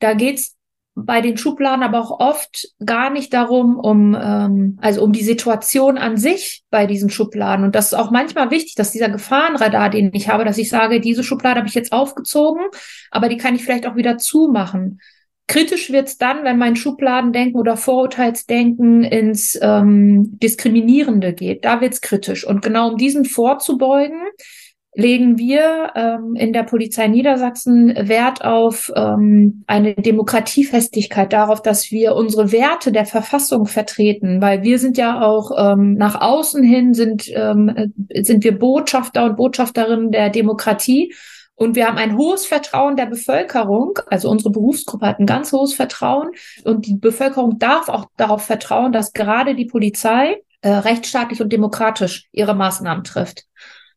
Da geht's bei den Schubladen aber auch oft gar nicht darum, um ähm, also um die Situation an sich bei diesen Schubladen. Und das ist auch manchmal wichtig, dass dieser Gefahrenradar, den ich habe, dass ich sage, diese Schublade habe ich jetzt aufgezogen, aber die kann ich vielleicht auch wieder zumachen. Kritisch wird's dann, wenn mein Schubladendenken oder Vorurteilsdenken ins ähm, Diskriminierende geht. Da wird's kritisch. Und genau um diesen vorzubeugen, legen wir ähm, in der Polizei Niedersachsen Wert auf ähm, eine Demokratiefestigkeit, darauf, dass wir unsere Werte der Verfassung vertreten, weil wir sind ja auch ähm, nach außen hin sind ähm, sind wir Botschafter und Botschafterinnen der Demokratie. Und wir haben ein hohes Vertrauen der Bevölkerung, also unsere Berufsgruppe hat ein ganz hohes Vertrauen. Und die Bevölkerung darf auch darauf vertrauen, dass gerade die Polizei äh, rechtsstaatlich und demokratisch ihre Maßnahmen trifft.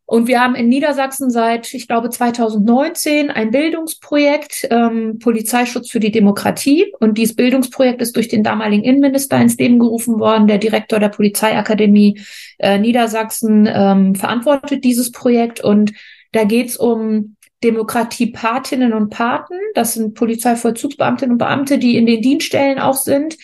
Und wir haben in Niedersachsen seit, ich glaube, 2019 ein Bildungsprojekt ähm, Polizeischutz für die Demokratie. Und dieses Bildungsprojekt ist durch den damaligen Innenminister ins Leben gerufen worden. Der Direktor der Polizeiakademie äh, Niedersachsen ähm, verantwortet dieses Projekt. Und da geht es um Demokratiepatinnen und Paten. Das sind Polizeivollzugsbeamtinnen und Beamte, die in den Dienststellen auch sind,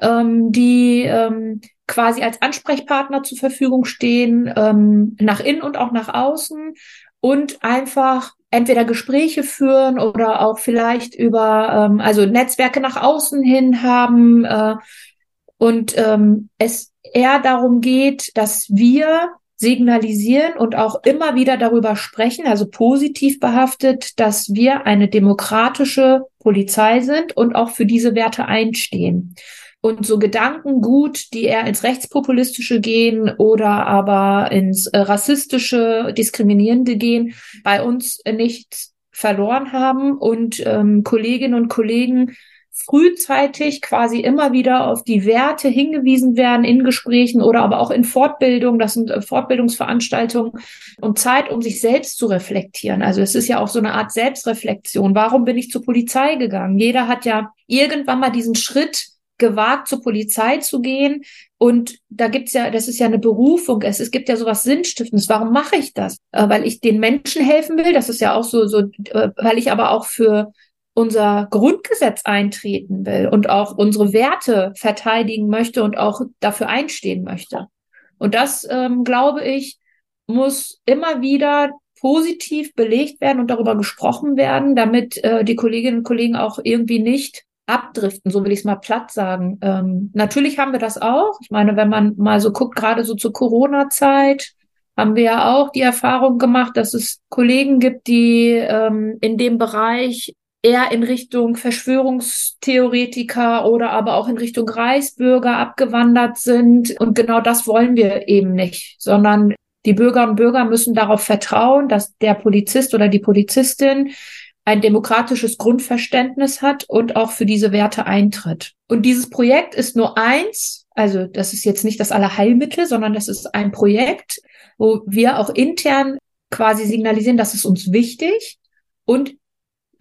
ähm, die ähm, quasi als Ansprechpartner zur Verfügung stehen, ähm, nach innen und auch nach außen und einfach entweder Gespräche führen oder auch vielleicht über, ähm, also Netzwerke nach außen hin haben äh, und ähm, es eher darum geht, dass wir signalisieren und auch immer wieder darüber sprechen, also positiv behaftet, dass wir eine demokratische Polizei sind und auch für diese Werte einstehen und so Gedankengut, die eher ins Rechtspopulistische gehen oder aber ins äh, rassistische, diskriminierende gehen, bei uns nicht verloren haben und ähm, Kolleginnen und Kollegen frühzeitig quasi immer wieder auf die Werte hingewiesen werden in Gesprächen oder aber auch in Fortbildung. Das sind äh, Fortbildungsveranstaltungen und Zeit, um sich selbst zu reflektieren. Also es ist ja auch so eine Art Selbstreflexion. Warum bin ich zur Polizei gegangen? Jeder hat ja irgendwann mal diesen Schritt gewagt, zur Polizei zu gehen. Und da gibt's ja, das ist ja eine Berufung. Es, es gibt ja sowas Sinnstiftendes. Warum mache ich das? Äh, weil ich den Menschen helfen will. Das ist ja auch so, so, äh, weil ich aber auch für unser Grundgesetz eintreten will und auch unsere Werte verteidigen möchte und auch dafür einstehen möchte. Und das, ähm, glaube ich, muss immer wieder positiv belegt werden und darüber gesprochen werden, damit äh, die Kolleginnen und Kollegen auch irgendwie nicht abdriften, so will ich es mal platt sagen. Ähm, natürlich haben wir das auch. Ich meine, wenn man mal so guckt, gerade so zur Corona-Zeit, haben wir ja auch die Erfahrung gemacht, dass es Kollegen gibt, die ähm, in dem Bereich eher in Richtung Verschwörungstheoretiker oder aber auch in Richtung Reichsbürger abgewandert sind. Und genau das wollen wir eben nicht, sondern die Bürger und Bürger müssen darauf vertrauen, dass der Polizist oder die Polizistin ein demokratisches Grundverständnis hat und auch für diese Werte eintritt. Und dieses Projekt ist nur eins, also das ist jetzt nicht das Allerheilmittel, sondern das ist ein Projekt, wo wir auch intern quasi signalisieren, das ist uns wichtig und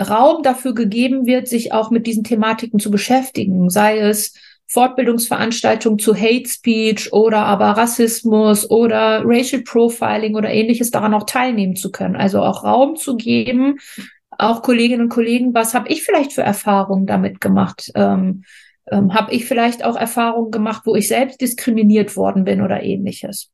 Raum dafür gegeben wird, sich auch mit diesen Thematiken zu beschäftigen, sei es Fortbildungsveranstaltungen zu Hate Speech oder aber Rassismus oder Racial Profiling oder ähnliches daran auch teilnehmen zu können. Also auch Raum zu geben, auch Kolleginnen und Kollegen, was habe ich vielleicht für Erfahrungen damit gemacht? Ähm, ähm, habe ich vielleicht auch Erfahrungen gemacht, wo ich selbst diskriminiert worden bin oder ähnliches.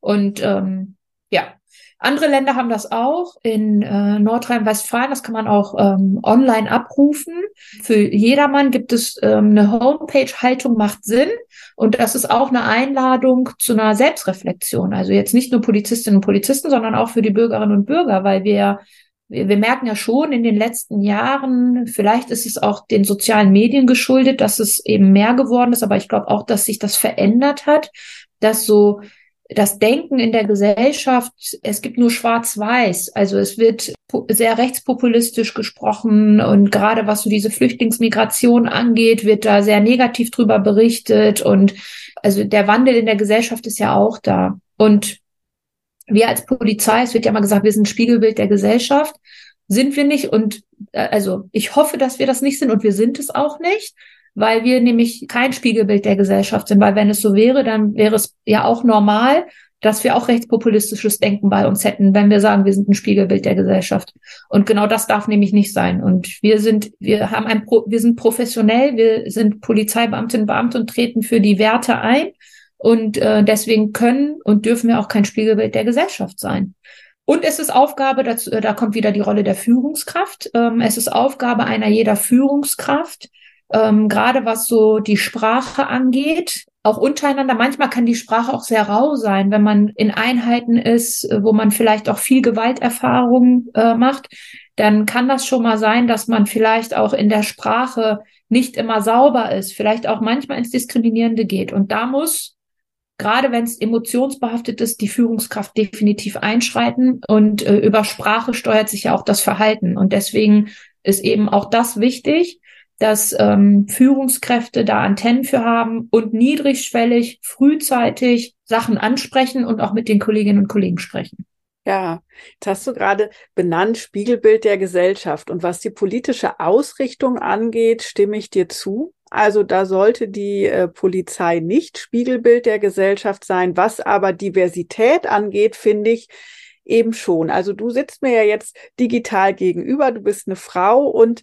Und ähm, ja, andere Länder haben das auch. In äh, Nordrhein-Westfalen, das kann man auch ähm, online abrufen. Für jedermann gibt es ähm, eine Homepage, Haltung macht Sinn. Und das ist auch eine Einladung zu einer Selbstreflexion. Also jetzt nicht nur Polizistinnen und Polizisten, sondern auch für die Bürgerinnen und Bürger, weil wir wir, wir merken ja schon in den letzten Jahren, vielleicht ist es auch den sozialen Medien geschuldet, dass es eben mehr geworden ist, aber ich glaube auch, dass sich das verändert hat, dass so das Denken in der Gesellschaft, es gibt nur schwarz-weiß. Also es wird sehr rechtspopulistisch gesprochen und gerade was so diese Flüchtlingsmigration angeht, wird da sehr negativ drüber berichtet und also der Wandel in der Gesellschaft ist ja auch da. Und wir als Polizei, es wird ja mal gesagt, wir sind Spiegelbild der Gesellschaft, sind wir nicht und äh, also ich hoffe, dass wir das nicht sind und wir sind es auch nicht, weil wir nämlich kein Spiegelbild der Gesellschaft sind, weil wenn es so wäre, dann wäre es ja auch normal, dass wir auch rechtspopulistisches Denken bei uns hätten, wenn wir sagen, wir sind ein Spiegelbild der Gesellschaft. Und genau das darf nämlich nicht sein. Und wir sind, wir haben ein, wir sind professionell, wir sind Polizeibeamtinnen und Beamte und treten für die Werte ein. Und äh, deswegen können und dürfen wir auch kein Spiegelbild der Gesellschaft sein. Und es ist Aufgabe, dazu, äh, da kommt wieder die Rolle der Führungskraft. Ähm, es ist Aufgabe einer jeder Führungskraft, ähm, gerade was so die Sprache angeht, auch untereinander. Manchmal kann die Sprache auch sehr rau sein, wenn man in Einheiten ist, äh, wo man vielleicht auch viel Gewalterfahrung äh, macht. Dann kann das schon mal sein, dass man vielleicht auch in der Sprache nicht immer sauber ist, vielleicht auch manchmal ins Diskriminierende geht. Und da muss gerade wenn es emotionsbehaftet ist, die Führungskraft definitiv einschreiten und äh, über Sprache steuert sich ja auch das Verhalten. Und deswegen ist eben auch das wichtig, dass ähm, Führungskräfte da Antennen für haben und niedrigschwellig, frühzeitig Sachen ansprechen und auch mit den Kolleginnen und Kollegen sprechen. Ja, jetzt hast du gerade benannt Spiegelbild der Gesellschaft. Und was die politische Ausrichtung angeht, stimme ich dir zu. Also da sollte die äh, Polizei nicht Spiegelbild der Gesellschaft sein. Was aber Diversität angeht, finde ich eben schon. Also du sitzt mir ja jetzt digital gegenüber, du bist eine Frau und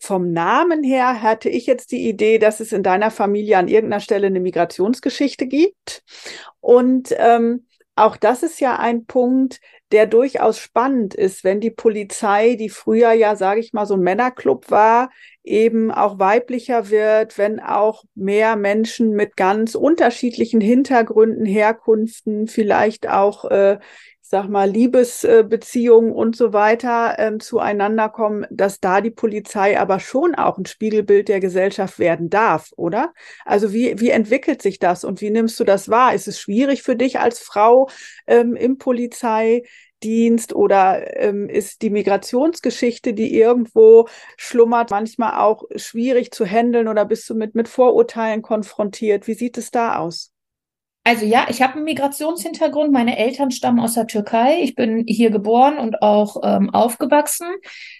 vom Namen her hatte ich jetzt die Idee, dass es in deiner Familie an irgendeiner Stelle eine Migrationsgeschichte gibt. Und ähm, auch das ist ja ein Punkt, der durchaus spannend ist, wenn die Polizei, die früher ja, sage ich mal, so ein Männerclub war, eben auch weiblicher wird, wenn auch mehr Menschen mit ganz unterschiedlichen Hintergründen, Herkunften, vielleicht auch, äh, sag mal, Liebesbeziehungen und so weiter äh, zueinander kommen, dass da die Polizei aber schon auch ein Spiegelbild der Gesellschaft werden darf, oder? Also wie, wie entwickelt sich das und wie nimmst du das wahr? Ist es schwierig für dich als Frau ähm, im Polizei? Dienst oder ähm, ist die Migrationsgeschichte, die irgendwo schlummert, manchmal auch schwierig zu handeln oder bist du mit, mit Vorurteilen konfrontiert? Wie sieht es da aus? Also ja, ich habe einen Migrationshintergrund. Meine Eltern stammen aus der Türkei. Ich bin hier geboren und auch ähm, aufgewachsen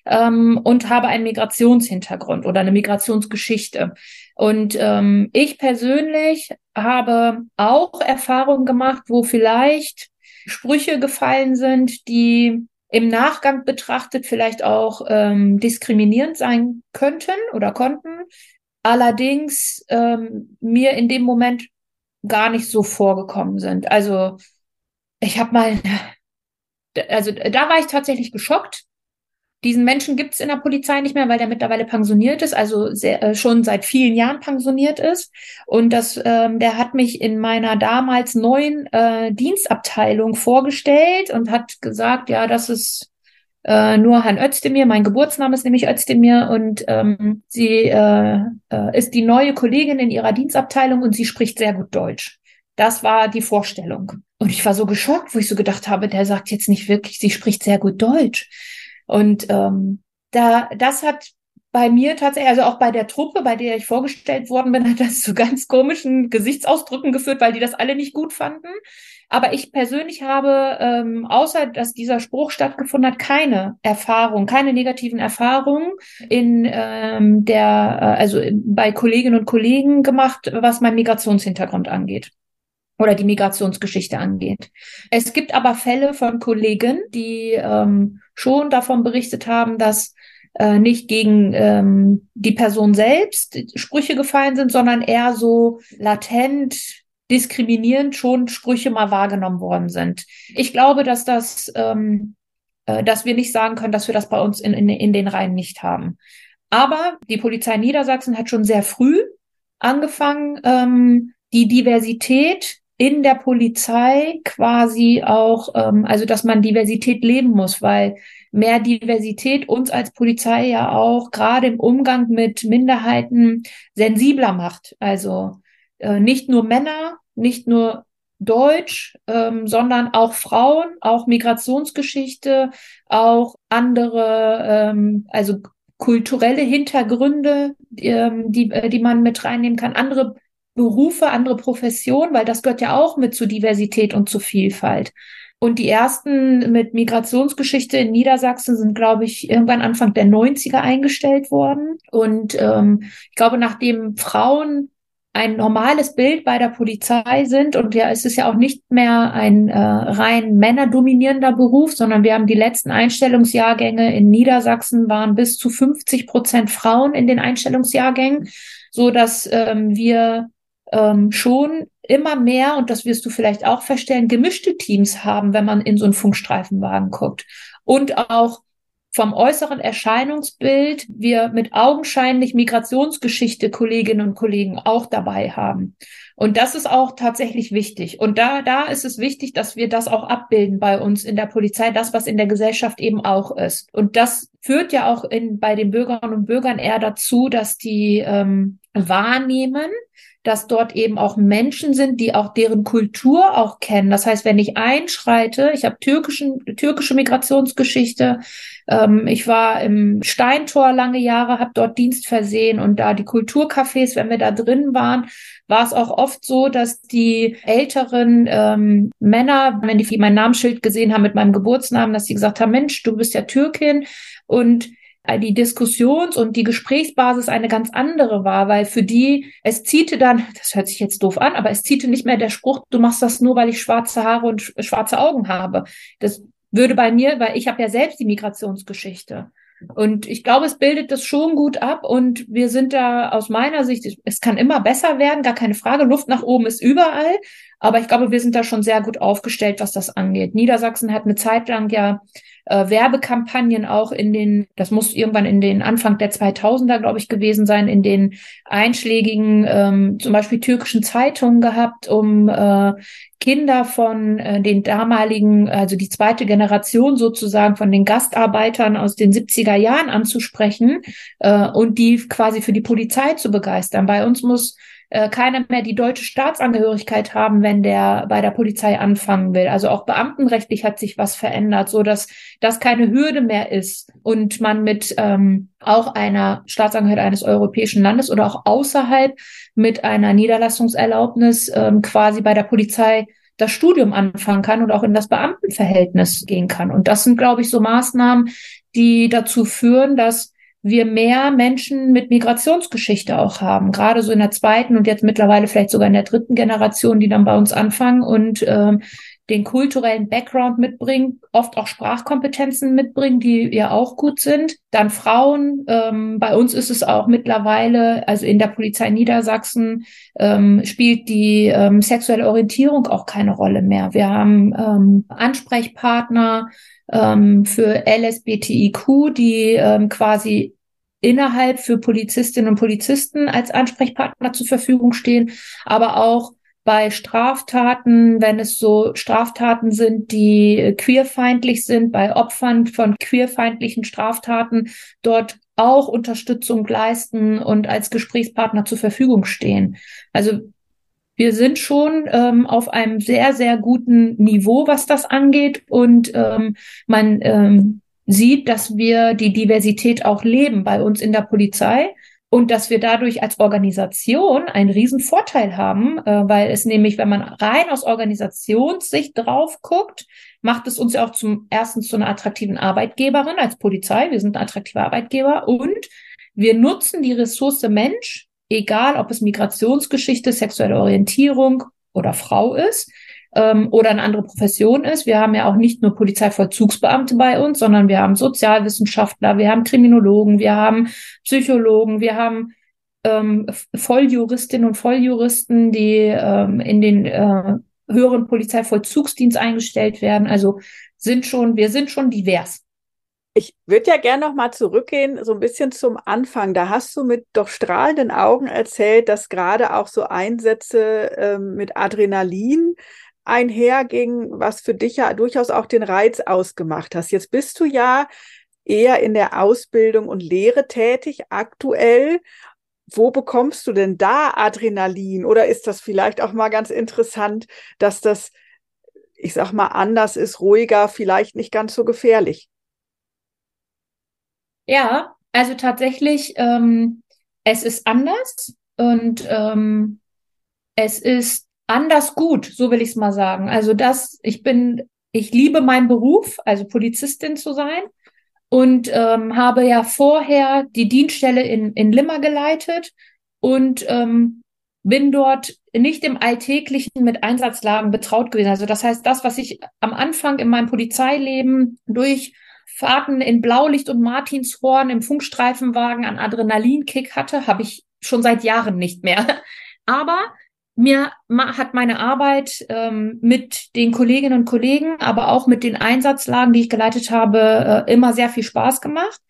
ähm, und habe einen Migrationshintergrund oder eine Migrationsgeschichte. Und ähm, ich persönlich habe auch Erfahrungen gemacht, wo vielleicht Sprüche gefallen sind, die im Nachgang betrachtet vielleicht auch ähm, diskriminierend sein könnten oder konnten, allerdings ähm, mir in dem Moment gar nicht so vorgekommen sind. Also ich habe mal, also da war ich tatsächlich geschockt, diesen Menschen gibt es in der Polizei nicht mehr, weil der mittlerweile pensioniert ist, also sehr, äh, schon seit vielen Jahren pensioniert ist. Und das, ähm, der hat mich in meiner damals neuen äh, Dienstabteilung vorgestellt und hat gesagt, ja, das ist äh, nur Herrn Özdemir, mein Geburtsname ist nämlich Özdemir und ähm, sie äh, äh, ist die neue Kollegin in ihrer Dienstabteilung und sie spricht sehr gut Deutsch. Das war die Vorstellung. Und ich war so geschockt, wo ich so gedacht habe, der sagt jetzt nicht wirklich, sie spricht sehr gut Deutsch. Und ähm, da, das hat bei mir tatsächlich, also auch bei der Truppe, bei der ich vorgestellt worden bin, (laughs) hat das zu ganz komischen Gesichtsausdrücken geführt, weil die das alle nicht gut fanden. Aber ich persönlich habe, ähm, außer dass dieser Spruch stattgefunden hat, keine Erfahrung, keine negativen Erfahrungen in ähm, der, äh, also bei Kolleginnen und Kollegen gemacht, was mein Migrationshintergrund angeht oder die Migrationsgeschichte angeht. Es gibt aber Fälle von Kollegen, die ähm, schon davon berichtet haben, dass äh, nicht gegen ähm, die Person selbst Sprüche gefallen sind, sondern eher so latent diskriminierend schon Sprüche mal wahrgenommen worden sind. Ich glaube, dass das, ähm, äh, dass wir nicht sagen können, dass wir das bei uns in, in, in den Reihen nicht haben. Aber die Polizei Niedersachsen hat schon sehr früh angefangen, ähm, die Diversität in der Polizei quasi auch, ähm, also dass man Diversität leben muss, weil mehr Diversität uns als Polizei ja auch gerade im Umgang mit Minderheiten sensibler macht. Also äh, nicht nur Männer, nicht nur Deutsch, ähm, sondern auch Frauen, auch Migrationsgeschichte, auch andere, ähm, also kulturelle Hintergründe, ähm, die, äh, die man mit reinnehmen kann, andere Berufe, andere Professionen, weil das gehört ja auch mit zur Diversität und zur Vielfalt. Und die ersten mit Migrationsgeschichte in Niedersachsen sind, glaube ich, irgendwann Anfang der 90er eingestellt worden. Und ähm, ich glaube, nachdem Frauen ein normales Bild bei der Polizei sind und ja, es ist ja auch nicht mehr ein äh, rein männerdominierender Beruf, sondern wir haben die letzten Einstellungsjahrgänge in Niedersachsen waren bis zu 50 Prozent Frauen in den Einstellungsjahrgängen, so dass ähm, wir ähm, schon immer mehr, und das wirst du vielleicht auch feststellen, gemischte Teams haben, wenn man in so einen Funkstreifenwagen guckt. Und auch vom äußeren Erscheinungsbild wir mit augenscheinlich Migrationsgeschichte Kolleginnen und Kollegen auch dabei haben. Und das ist auch tatsächlich wichtig. Und da, da ist es wichtig, dass wir das auch abbilden bei uns in der Polizei, das, was in der Gesellschaft eben auch ist. Und das führt ja auch in, bei den Bürgerinnen und Bürgern eher dazu, dass die ähm, wahrnehmen, dass dort eben auch Menschen sind, die auch deren Kultur auch kennen. Das heißt, wenn ich einschreite, ich habe türkischen, türkische Migrationsgeschichte, ähm, ich war im Steintor lange Jahre, habe dort Dienst versehen und da die Kulturcafés, wenn wir da drin waren, war es auch oft so, dass die älteren ähm, Männer, wenn die mein Namensschild gesehen haben mit meinem Geburtsnamen, dass sie gesagt haben, Mensch, du bist ja Türkin und äh, die Diskussions- und die Gesprächsbasis eine ganz andere war, weil für die es ziete dann, das hört sich jetzt doof an, aber es ziete nicht mehr der Spruch, du machst das nur, weil ich schwarze Haare und schwarze Augen habe. Das würde bei mir, weil ich habe ja selbst die Migrationsgeschichte. Und ich glaube, es bildet das schon gut ab und wir sind da aus meiner Sicht, es kann immer besser werden, gar keine Frage. Luft nach oben ist überall, aber ich glaube, wir sind da schon sehr gut aufgestellt, was das angeht. Niedersachsen hat eine Zeit lang ja äh, Werbekampagnen auch in den, das muss irgendwann in den Anfang der 2000er, glaube ich, gewesen sein, in den einschlägigen, ähm, zum Beispiel türkischen Zeitungen gehabt, um äh, Kinder von äh, den damaligen, also die zweite Generation sozusagen von den Gastarbeitern aus den 70er Jahren anzusprechen äh, und die quasi für die Polizei zu begeistern. Bei uns muss äh, keiner mehr die deutsche Staatsangehörigkeit haben, wenn der bei der Polizei anfangen will. Also auch beamtenrechtlich hat sich was verändert, so dass das keine Hürde mehr ist und man mit ähm, auch einer Staatsangehörigkeit eines europäischen Landes oder auch außerhalb mit einer Niederlassungserlaubnis ähm, quasi bei der Polizei das Studium anfangen kann und auch in das Beamtenverhältnis gehen kann. Und das sind, glaube ich, so Maßnahmen, die dazu führen, dass wir mehr Menschen mit Migrationsgeschichte auch haben, gerade so in der zweiten und jetzt mittlerweile vielleicht sogar in der dritten Generation, die dann bei uns anfangen und ähm, den kulturellen Background mitbringen, oft auch Sprachkompetenzen mitbringen, die ja auch gut sind. Dann Frauen. Ähm, bei uns ist es auch mittlerweile, also in der Polizei Niedersachsen ähm, spielt die ähm, sexuelle Orientierung auch keine Rolle mehr. Wir haben ähm, Ansprechpartner ähm, für LSBTIQ, die ähm, quasi innerhalb für Polizistinnen und Polizisten als Ansprechpartner zur Verfügung stehen, aber auch bei Straftaten, wenn es so Straftaten sind, die queerfeindlich sind, bei Opfern von queerfeindlichen Straftaten dort auch Unterstützung leisten und als Gesprächspartner zur Verfügung stehen. Also wir sind schon ähm, auf einem sehr, sehr guten Niveau, was das angeht. Und ähm, man ähm, sieht, dass wir die Diversität auch leben bei uns in der Polizei und dass wir dadurch als Organisation einen riesen Vorteil haben, äh, weil es nämlich, wenn man rein aus Organisationssicht drauf guckt, macht es uns ja auch zum ersten zu einer attraktiven Arbeitgeberin als Polizei. Wir sind ein attraktiver Arbeitgeber und wir nutzen die Ressource Mensch, egal ob es Migrationsgeschichte, sexuelle Orientierung oder Frau ist, ähm, oder eine andere Profession ist. Wir haben ja auch nicht nur Polizeivollzugsbeamte bei uns, sondern wir haben Sozialwissenschaftler, wir haben Kriminologen, wir haben Psychologen, wir haben ähm, Volljuristinnen und Volljuristen, die ähm, in den äh, höheren Polizeivollzugsdienst eingestellt werden. Also sind schon, wir sind schon divers. Ich würde ja gerne noch mal zurückgehen, so ein bisschen zum Anfang. Da hast du mit doch strahlenden Augen erzählt, dass gerade auch so Einsätze ähm, mit Adrenalin einherging, was für dich ja durchaus auch den Reiz ausgemacht hast. Jetzt bist du ja eher in der Ausbildung und Lehre tätig aktuell. Wo bekommst du denn da Adrenalin? Oder ist das vielleicht auch mal ganz interessant, dass das, ich sag mal, anders ist, ruhiger, vielleicht nicht ganz so gefährlich? Ja, also tatsächlich, ähm, es ist anders und ähm, es ist anders gut, so will ich es mal sagen. Also das, ich bin, ich liebe meinen Beruf, also Polizistin zu sein und ähm, habe ja vorher die Dienststelle in, in Limmer geleitet und ähm, bin dort nicht im Alltäglichen mit Einsatzlagen betraut gewesen. Also das heißt, das, was ich am Anfang in meinem Polizeileben durch Fahrten in Blaulicht und Martinshorn im Funkstreifenwagen an Adrenalinkick hatte, habe ich schon seit Jahren nicht mehr. (laughs) Aber mir hat meine Arbeit ähm, mit den Kolleginnen und Kollegen, aber auch mit den Einsatzlagen, die ich geleitet habe, äh, immer sehr viel Spaß gemacht.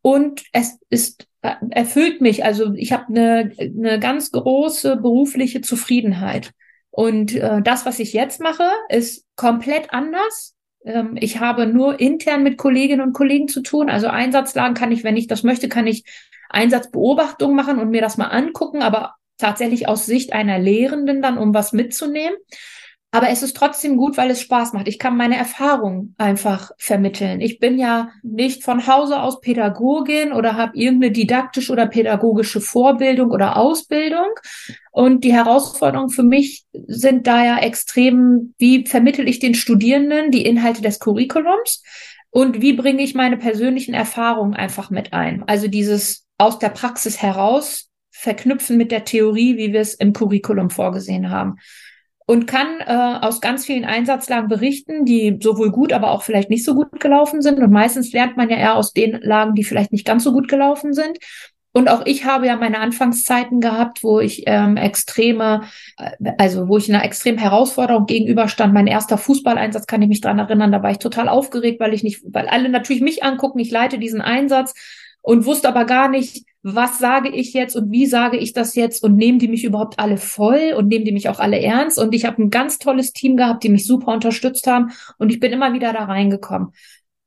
Und es ist äh, erfüllt mich. Also ich habe eine, eine ganz große berufliche Zufriedenheit. Und äh, das, was ich jetzt mache, ist komplett anders. Ähm, ich habe nur intern mit Kolleginnen und Kollegen zu tun. Also Einsatzlagen kann ich, wenn ich das möchte, kann ich Einsatzbeobachtung machen und mir das mal angucken, aber tatsächlich aus Sicht einer Lehrenden dann, um was mitzunehmen. Aber es ist trotzdem gut, weil es Spaß macht. Ich kann meine Erfahrung einfach vermitteln. Ich bin ja nicht von Hause aus Pädagogin oder habe irgendeine didaktische oder pädagogische Vorbildung oder Ausbildung. Und die Herausforderungen für mich sind da ja extrem, wie vermittel ich den Studierenden die Inhalte des Curriculums und wie bringe ich meine persönlichen Erfahrungen einfach mit ein. Also dieses aus der Praxis heraus verknüpfen mit der Theorie, wie wir es im Curriculum vorgesehen haben. Und kann äh, aus ganz vielen Einsatzlagen berichten, die sowohl gut, aber auch vielleicht nicht so gut gelaufen sind. Und meistens lernt man ja eher aus den Lagen, die vielleicht nicht ganz so gut gelaufen sind. Und auch ich habe ja meine Anfangszeiten gehabt, wo ich ähm, extreme, äh, also wo ich einer extremen Herausforderung gegenüberstand. Mein erster Fußballeinsatz kann ich mich dran erinnern, da war ich total aufgeregt, weil ich nicht, weil alle natürlich mich angucken, ich leite diesen Einsatz und wusste aber gar nicht, was sage ich jetzt und wie sage ich das jetzt und nehmen die mich überhaupt alle voll und nehmen die mich auch alle ernst. Und ich habe ein ganz tolles Team gehabt, die mich super unterstützt haben und ich bin immer wieder da reingekommen.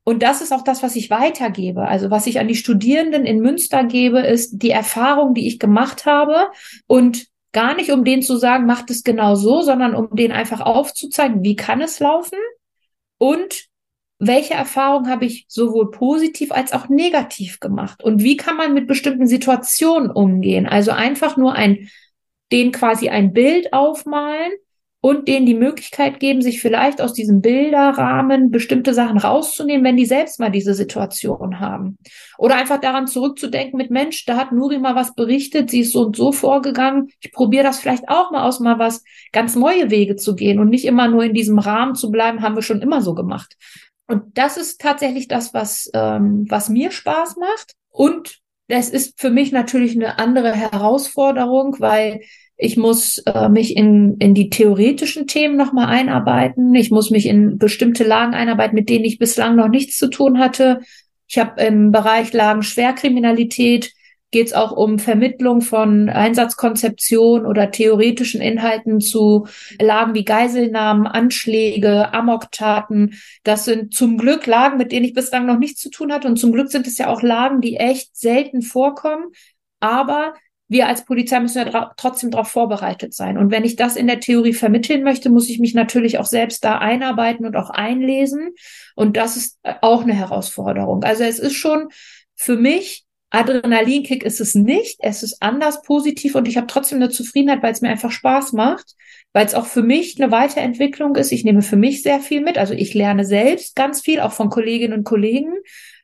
Und das ist auch das, was ich weitergebe. Also was ich an die Studierenden in Münster gebe, ist die Erfahrung, die ich gemacht habe und gar nicht, um denen zu sagen, macht es genau so, sondern um denen einfach aufzuzeigen, wie kann es laufen und welche Erfahrungen habe ich sowohl positiv als auch negativ gemacht und wie kann man mit bestimmten Situationen umgehen? Also einfach nur ein, den quasi ein Bild aufmalen und denen die Möglichkeit geben, sich vielleicht aus diesem Bilderrahmen bestimmte Sachen rauszunehmen, wenn die selbst mal diese Situation haben. Oder einfach daran zurückzudenken mit Mensch, da hat Nuri mal was berichtet, sie ist so und so vorgegangen. Ich probiere das vielleicht auch mal aus, mal was ganz neue Wege zu gehen und nicht immer nur in diesem Rahmen zu bleiben, haben wir schon immer so gemacht. Und das ist tatsächlich das, was, ähm, was mir Spaß macht. Und das ist für mich natürlich eine andere Herausforderung, weil ich muss äh, mich in, in die theoretischen Themen nochmal einarbeiten. Ich muss mich in bestimmte Lagen einarbeiten, mit denen ich bislang noch nichts zu tun hatte. Ich habe im Bereich Lagen Schwerkriminalität geht es auch um Vermittlung von Einsatzkonzeption oder theoretischen Inhalten zu Lagen wie Geiselnahmen, Anschläge, Amoktaten. Das sind zum Glück Lagen, mit denen ich bislang noch nichts zu tun hatte. Und zum Glück sind es ja auch Lagen, die echt selten vorkommen. Aber wir als Polizei müssen ja trotzdem darauf vorbereitet sein. Und wenn ich das in der Theorie vermitteln möchte, muss ich mich natürlich auch selbst da einarbeiten und auch einlesen. Und das ist auch eine Herausforderung. Also es ist schon für mich Adrenalinkick ist es nicht. Es ist anders positiv und ich habe trotzdem eine Zufriedenheit, weil es mir einfach Spaß macht, weil es auch für mich eine Weiterentwicklung ist. Ich nehme für mich sehr viel mit. Also ich lerne selbst ganz viel, auch von Kolleginnen und Kollegen.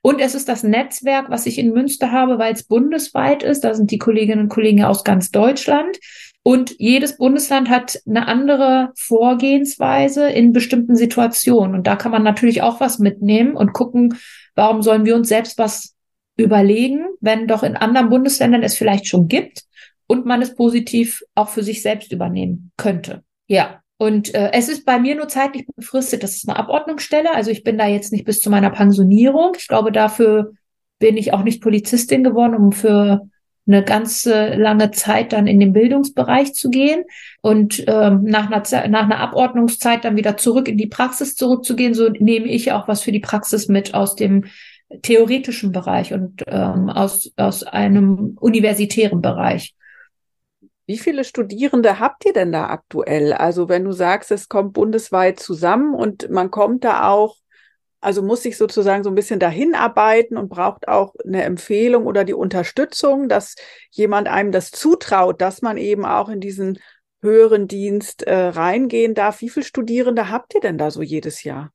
Und es ist das Netzwerk, was ich in Münster habe, weil es bundesweit ist. Da sind die Kolleginnen und Kollegen aus ganz Deutschland. Und jedes Bundesland hat eine andere Vorgehensweise in bestimmten Situationen. Und da kann man natürlich auch was mitnehmen und gucken, warum sollen wir uns selbst was überlegen, wenn doch in anderen Bundesländern es vielleicht schon gibt und man es positiv auch für sich selbst übernehmen könnte. Ja. Und äh, es ist bei mir nur zeitlich befristet. Das ist eine Abordnungsstelle. Also ich bin da jetzt nicht bis zu meiner Pensionierung. Ich glaube, dafür bin ich auch nicht Polizistin geworden, um für eine ganze lange Zeit dann in den Bildungsbereich zu gehen und ähm, nach, einer, nach einer Abordnungszeit dann wieder zurück in die Praxis zurückzugehen. So nehme ich auch was für die Praxis mit aus dem theoretischen Bereich und ähm, aus, aus einem universitären Bereich. Wie viele Studierende habt ihr denn da aktuell? Also wenn du sagst, es kommt bundesweit zusammen und man kommt da auch, also muss sich sozusagen so ein bisschen dahin arbeiten und braucht auch eine Empfehlung oder die Unterstützung, dass jemand einem das zutraut, dass man eben auch in diesen höheren Dienst äh, reingehen darf. Wie viele Studierende habt ihr denn da so jedes Jahr?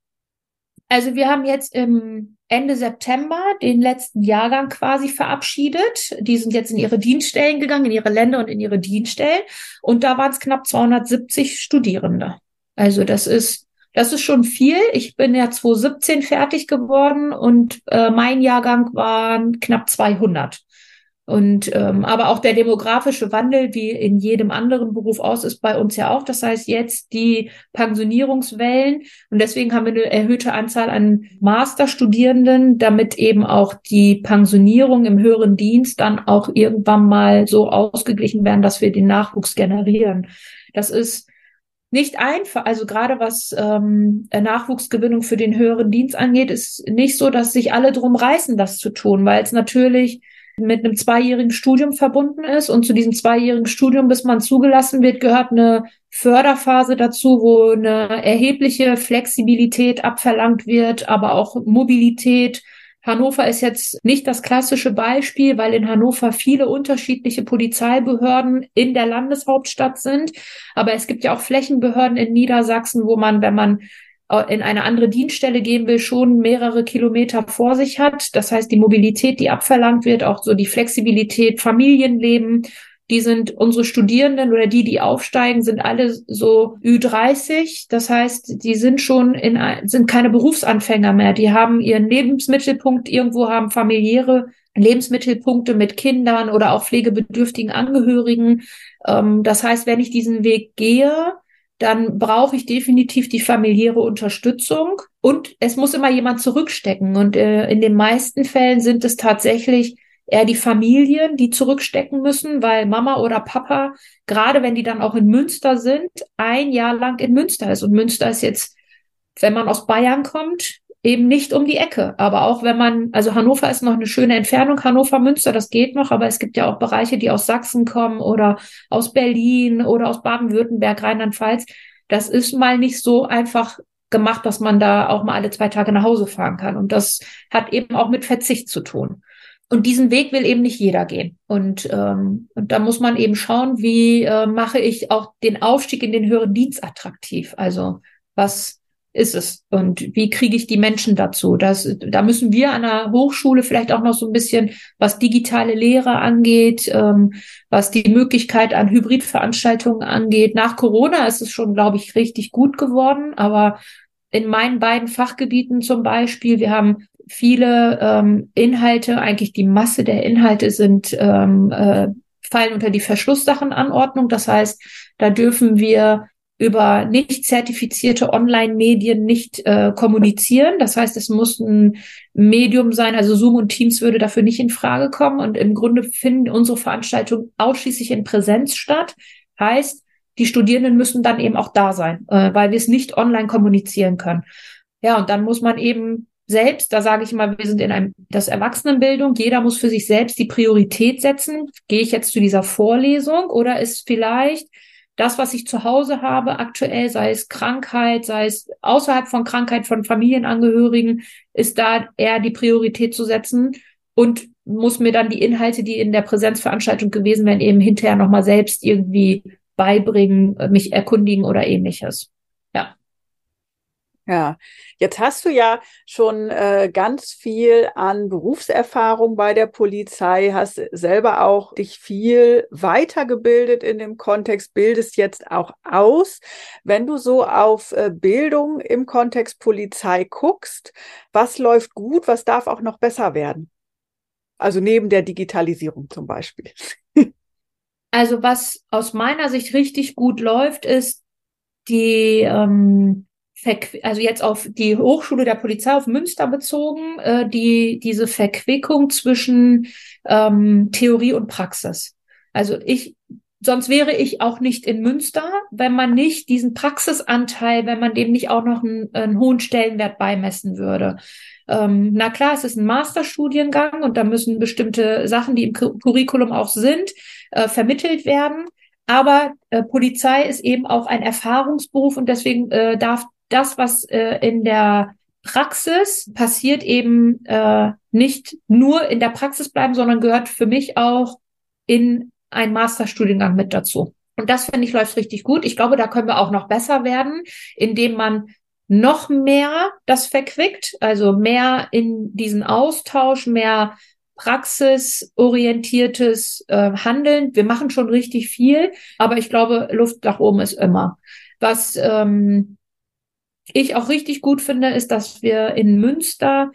Also wir haben jetzt im Ende September den letzten Jahrgang quasi verabschiedet. Die sind jetzt in ihre Dienststellen gegangen, in ihre Länder und in ihre Dienststellen. Und da waren es knapp 270 Studierende. Also das ist, das ist schon viel. Ich bin ja 2017 fertig geworden und äh, mein Jahrgang waren knapp 200. Und ähm, aber auch der demografische Wandel, wie in jedem anderen Beruf aus, ist bei uns ja auch. Das heißt jetzt die Pensionierungswellen und deswegen haben wir eine erhöhte Anzahl an Masterstudierenden, damit eben auch die Pensionierung im höheren Dienst dann auch irgendwann mal so ausgeglichen werden, dass wir den Nachwuchs generieren. Das ist nicht einfach, also gerade was ähm, Nachwuchsgewinnung für den höheren Dienst angeht, ist nicht so, dass sich alle drum reißen, das zu tun, weil es natürlich mit einem zweijährigen Studium verbunden ist. Und zu diesem zweijährigen Studium, bis man zugelassen wird, gehört eine Förderphase dazu, wo eine erhebliche Flexibilität abverlangt wird, aber auch Mobilität. Hannover ist jetzt nicht das klassische Beispiel, weil in Hannover viele unterschiedliche Polizeibehörden in der Landeshauptstadt sind. Aber es gibt ja auch Flächenbehörden in Niedersachsen, wo man, wenn man in eine andere Dienststelle gehen will, schon mehrere Kilometer vor sich hat. Das heißt, die Mobilität, die abverlangt wird, auch so die Flexibilität, Familienleben, die sind unsere Studierenden oder die, die aufsteigen, sind alle so Ü30. Das heißt, die sind schon in, sind keine Berufsanfänger mehr. Die haben ihren Lebensmittelpunkt irgendwo, haben familiäre Lebensmittelpunkte mit Kindern oder auch pflegebedürftigen Angehörigen. Ähm, das heißt, wenn ich diesen Weg gehe, dann brauche ich definitiv die familiäre Unterstützung und es muss immer jemand zurückstecken. Und äh, in den meisten Fällen sind es tatsächlich eher die Familien, die zurückstecken müssen, weil Mama oder Papa, gerade wenn die dann auch in Münster sind, ein Jahr lang in Münster ist. Und Münster ist jetzt, wenn man aus Bayern kommt, eben nicht um die Ecke. Aber auch wenn man, also Hannover ist noch eine schöne Entfernung, Hannover, Münster, das geht noch, aber es gibt ja auch Bereiche, die aus Sachsen kommen oder aus Berlin oder aus Baden-Württemberg, Rheinland-Pfalz. Das ist mal nicht so einfach gemacht, dass man da auch mal alle zwei Tage nach Hause fahren kann. Und das hat eben auch mit Verzicht zu tun. Und diesen Weg will eben nicht jeder gehen. Und, ähm, und da muss man eben schauen, wie äh, mache ich auch den Aufstieg in den höheren Dienst attraktiv. Also was ist es und wie kriege ich die Menschen dazu? Das, da müssen wir an der Hochschule vielleicht auch noch so ein bisschen, was digitale Lehre angeht, ähm, was die Möglichkeit an Hybridveranstaltungen angeht. Nach Corona ist es schon, glaube ich, richtig gut geworden, aber in meinen beiden Fachgebieten zum Beispiel, wir haben viele ähm, Inhalte, eigentlich die Masse der Inhalte sind ähm, äh, fallen unter die Verschlusssachenanordnung. Das heißt, da dürfen wir über nicht zertifizierte Online-Medien nicht äh, kommunizieren. Das heißt, es muss ein Medium sein, also Zoom und Teams würde dafür nicht in Frage kommen. Und im Grunde finden unsere Veranstaltungen ausschließlich in Präsenz statt. Heißt, die Studierenden müssen dann eben auch da sein, äh, weil wir es nicht online kommunizieren können. Ja, und dann muss man eben selbst, da sage ich immer, wir sind in einem, das Erwachsenenbildung, jeder muss für sich selbst die Priorität setzen. Gehe ich jetzt zu dieser Vorlesung oder ist vielleicht das, was ich zu Hause habe aktuell, sei es Krankheit, sei es außerhalb von Krankheit von Familienangehörigen, ist da eher die Priorität zu setzen und muss mir dann die Inhalte, die in der Präsenzveranstaltung gewesen wären, eben hinterher nochmal selbst irgendwie beibringen, mich erkundigen oder ähnliches. Ja. Jetzt hast du ja schon äh, ganz viel an Berufserfahrung bei der Polizei, hast selber auch dich viel weitergebildet in dem Kontext, bildest jetzt auch aus. Wenn du so auf äh, Bildung im Kontext Polizei guckst, was läuft gut, was darf auch noch besser werden? Also neben der Digitalisierung zum Beispiel. (laughs) also was aus meiner Sicht richtig gut läuft, ist die ähm, also jetzt auf die Hochschule der Polizei auf Münster bezogen, äh, die diese Verquickung zwischen ähm, Theorie und Praxis. Also ich, sonst wäre ich auch nicht in Münster, wenn man nicht diesen Praxisanteil, wenn man dem nicht auch noch einen, einen hohen Stellenwert beimessen würde. Ähm, na klar, es ist ein Masterstudiengang und da müssen bestimmte Sachen, die im Curriculum auch sind, äh, vermittelt werden. Aber äh, Polizei ist eben auch ein Erfahrungsberuf und deswegen äh, darf das, was äh, in der Praxis passiert, eben äh, nicht nur in der Praxis bleiben, sondern gehört für mich auch in einen Masterstudiengang mit dazu. Und das finde ich läuft richtig gut. Ich glaube, da können wir auch noch besser werden, indem man noch mehr das verquickt, also mehr in diesen Austausch, mehr praxisorientiertes äh, Handeln. Wir machen schon richtig viel, aber ich glaube, Luft nach oben ist immer. Was ähm, ich auch richtig gut finde, ist, dass wir in Münster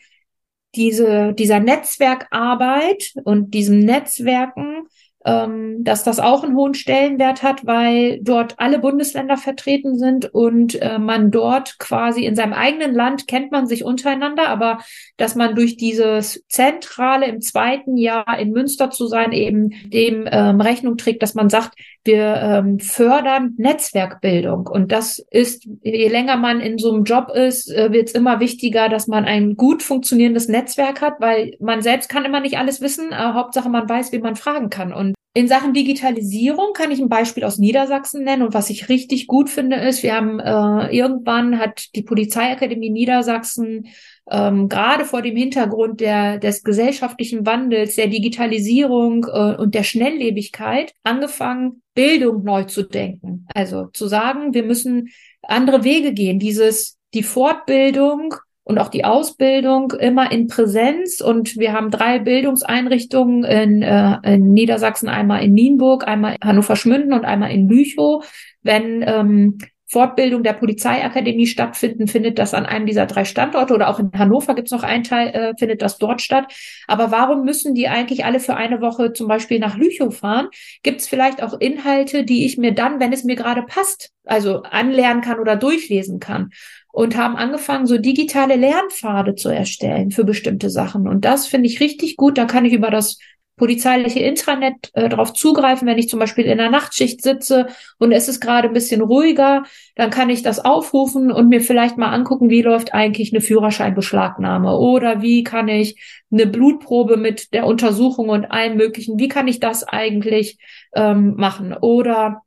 diese, dieser Netzwerkarbeit und diesem Netzwerken ähm, dass das auch einen hohen Stellenwert hat, weil dort alle Bundesländer vertreten sind und äh, man dort quasi in seinem eigenen Land kennt man sich untereinander, aber dass man durch dieses Zentrale im zweiten Jahr in Münster zu sein eben dem ähm, Rechnung trägt, dass man sagt, wir ähm, fördern Netzwerkbildung. Und das ist, je länger man in so einem Job ist, äh, wird es immer wichtiger, dass man ein gut funktionierendes Netzwerk hat, weil man selbst kann immer nicht alles wissen. Äh, Hauptsache, man weiß, wie man fragen kann. Und in Sachen Digitalisierung kann ich ein Beispiel aus Niedersachsen nennen und was ich richtig gut finde ist, wir haben äh, irgendwann hat die Polizeiakademie Niedersachsen ähm, gerade vor dem Hintergrund der, des gesellschaftlichen Wandels, der Digitalisierung äh, und der Schnelllebigkeit angefangen, Bildung neu zu denken. Also zu sagen, wir müssen andere Wege gehen. Dieses, die Fortbildung und auch die Ausbildung immer in Präsenz. Und wir haben drei Bildungseinrichtungen in, äh, in Niedersachsen, einmal in Nienburg, einmal in Hannover-Schmünden und einmal in Lüchow. Wenn ähm, Fortbildung der Polizeiakademie stattfinden, findet das an einem dieser drei Standorte oder auch in Hannover gibt es noch einen Teil, äh, findet das dort statt. Aber warum müssen die eigentlich alle für eine Woche zum Beispiel nach Lüchow fahren? Gibt es vielleicht auch Inhalte, die ich mir dann, wenn es mir gerade passt, also anlernen kann oder durchlesen kann? Und haben angefangen, so digitale Lernpfade zu erstellen für bestimmte Sachen. Und das finde ich richtig gut. Da kann ich über das polizeiliche Intranet äh, darauf zugreifen, wenn ich zum Beispiel in der Nachtschicht sitze und es ist gerade ein bisschen ruhiger, dann kann ich das aufrufen und mir vielleicht mal angucken, wie läuft eigentlich eine Führerscheinbeschlagnahme oder wie kann ich eine Blutprobe mit der Untersuchung und allem möglichen, wie kann ich das eigentlich ähm, machen oder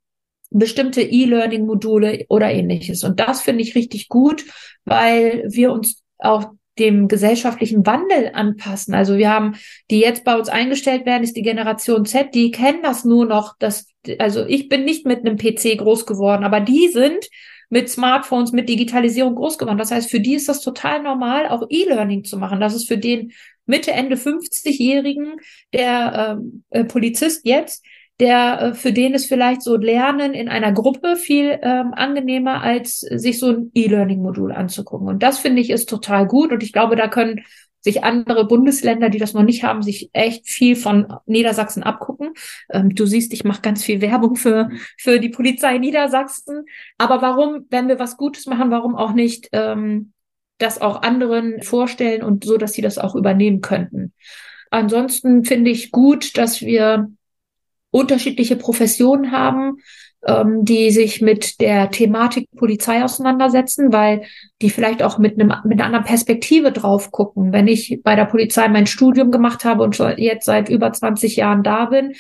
bestimmte E-Learning-Module oder ähnliches. Und das finde ich richtig gut, weil wir uns auch dem gesellschaftlichen Wandel anpassen. Also wir haben, die jetzt bei uns eingestellt werden, ist die Generation Z, die kennen das nur noch, dass, also ich bin nicht mit einem PC groß geworden, aber die sind mit Smartphones, mit Digitalisierung groß geworden. Das heißt, für die ist das total normal, auch E-Learning zu machen. Das ist für den Mitte, Ende 50-Jährigen, der ähm, äh, Polizist jetzt, der äh, für den ist vielleicht so Lernen in einer Gruppe viel ähm, angenehmer, als sich so ein E-Learning-Modul anzugucken. Und das finde ich ist total gut. Und ich glaube, da können sich andere Bundesländer, die das noch nicht haben, sich echt viel von Niedersachsen abgucken. Ähm, du siehst, ich mache ganz viel Werbung für, für die Polizei Niedersachsen. Aber warum, wenn wir was Gutes machen, warum auch nicht ähm, das auch anderen vorstellen und so, dass sie das auch übernehmen könnten? Ansonsten finde ich gut, dass wir unterschiedliche Professionen haben. ähm, die sich mit der Thematik Polizei auseinandersetzen, weil die vielleicht auch mit einem mit einer anderen Perspektive drauf gucken. Wenn ich bei der Polizei mein Studium gemacht habe und jetzt seit über 20 Jahren da bin,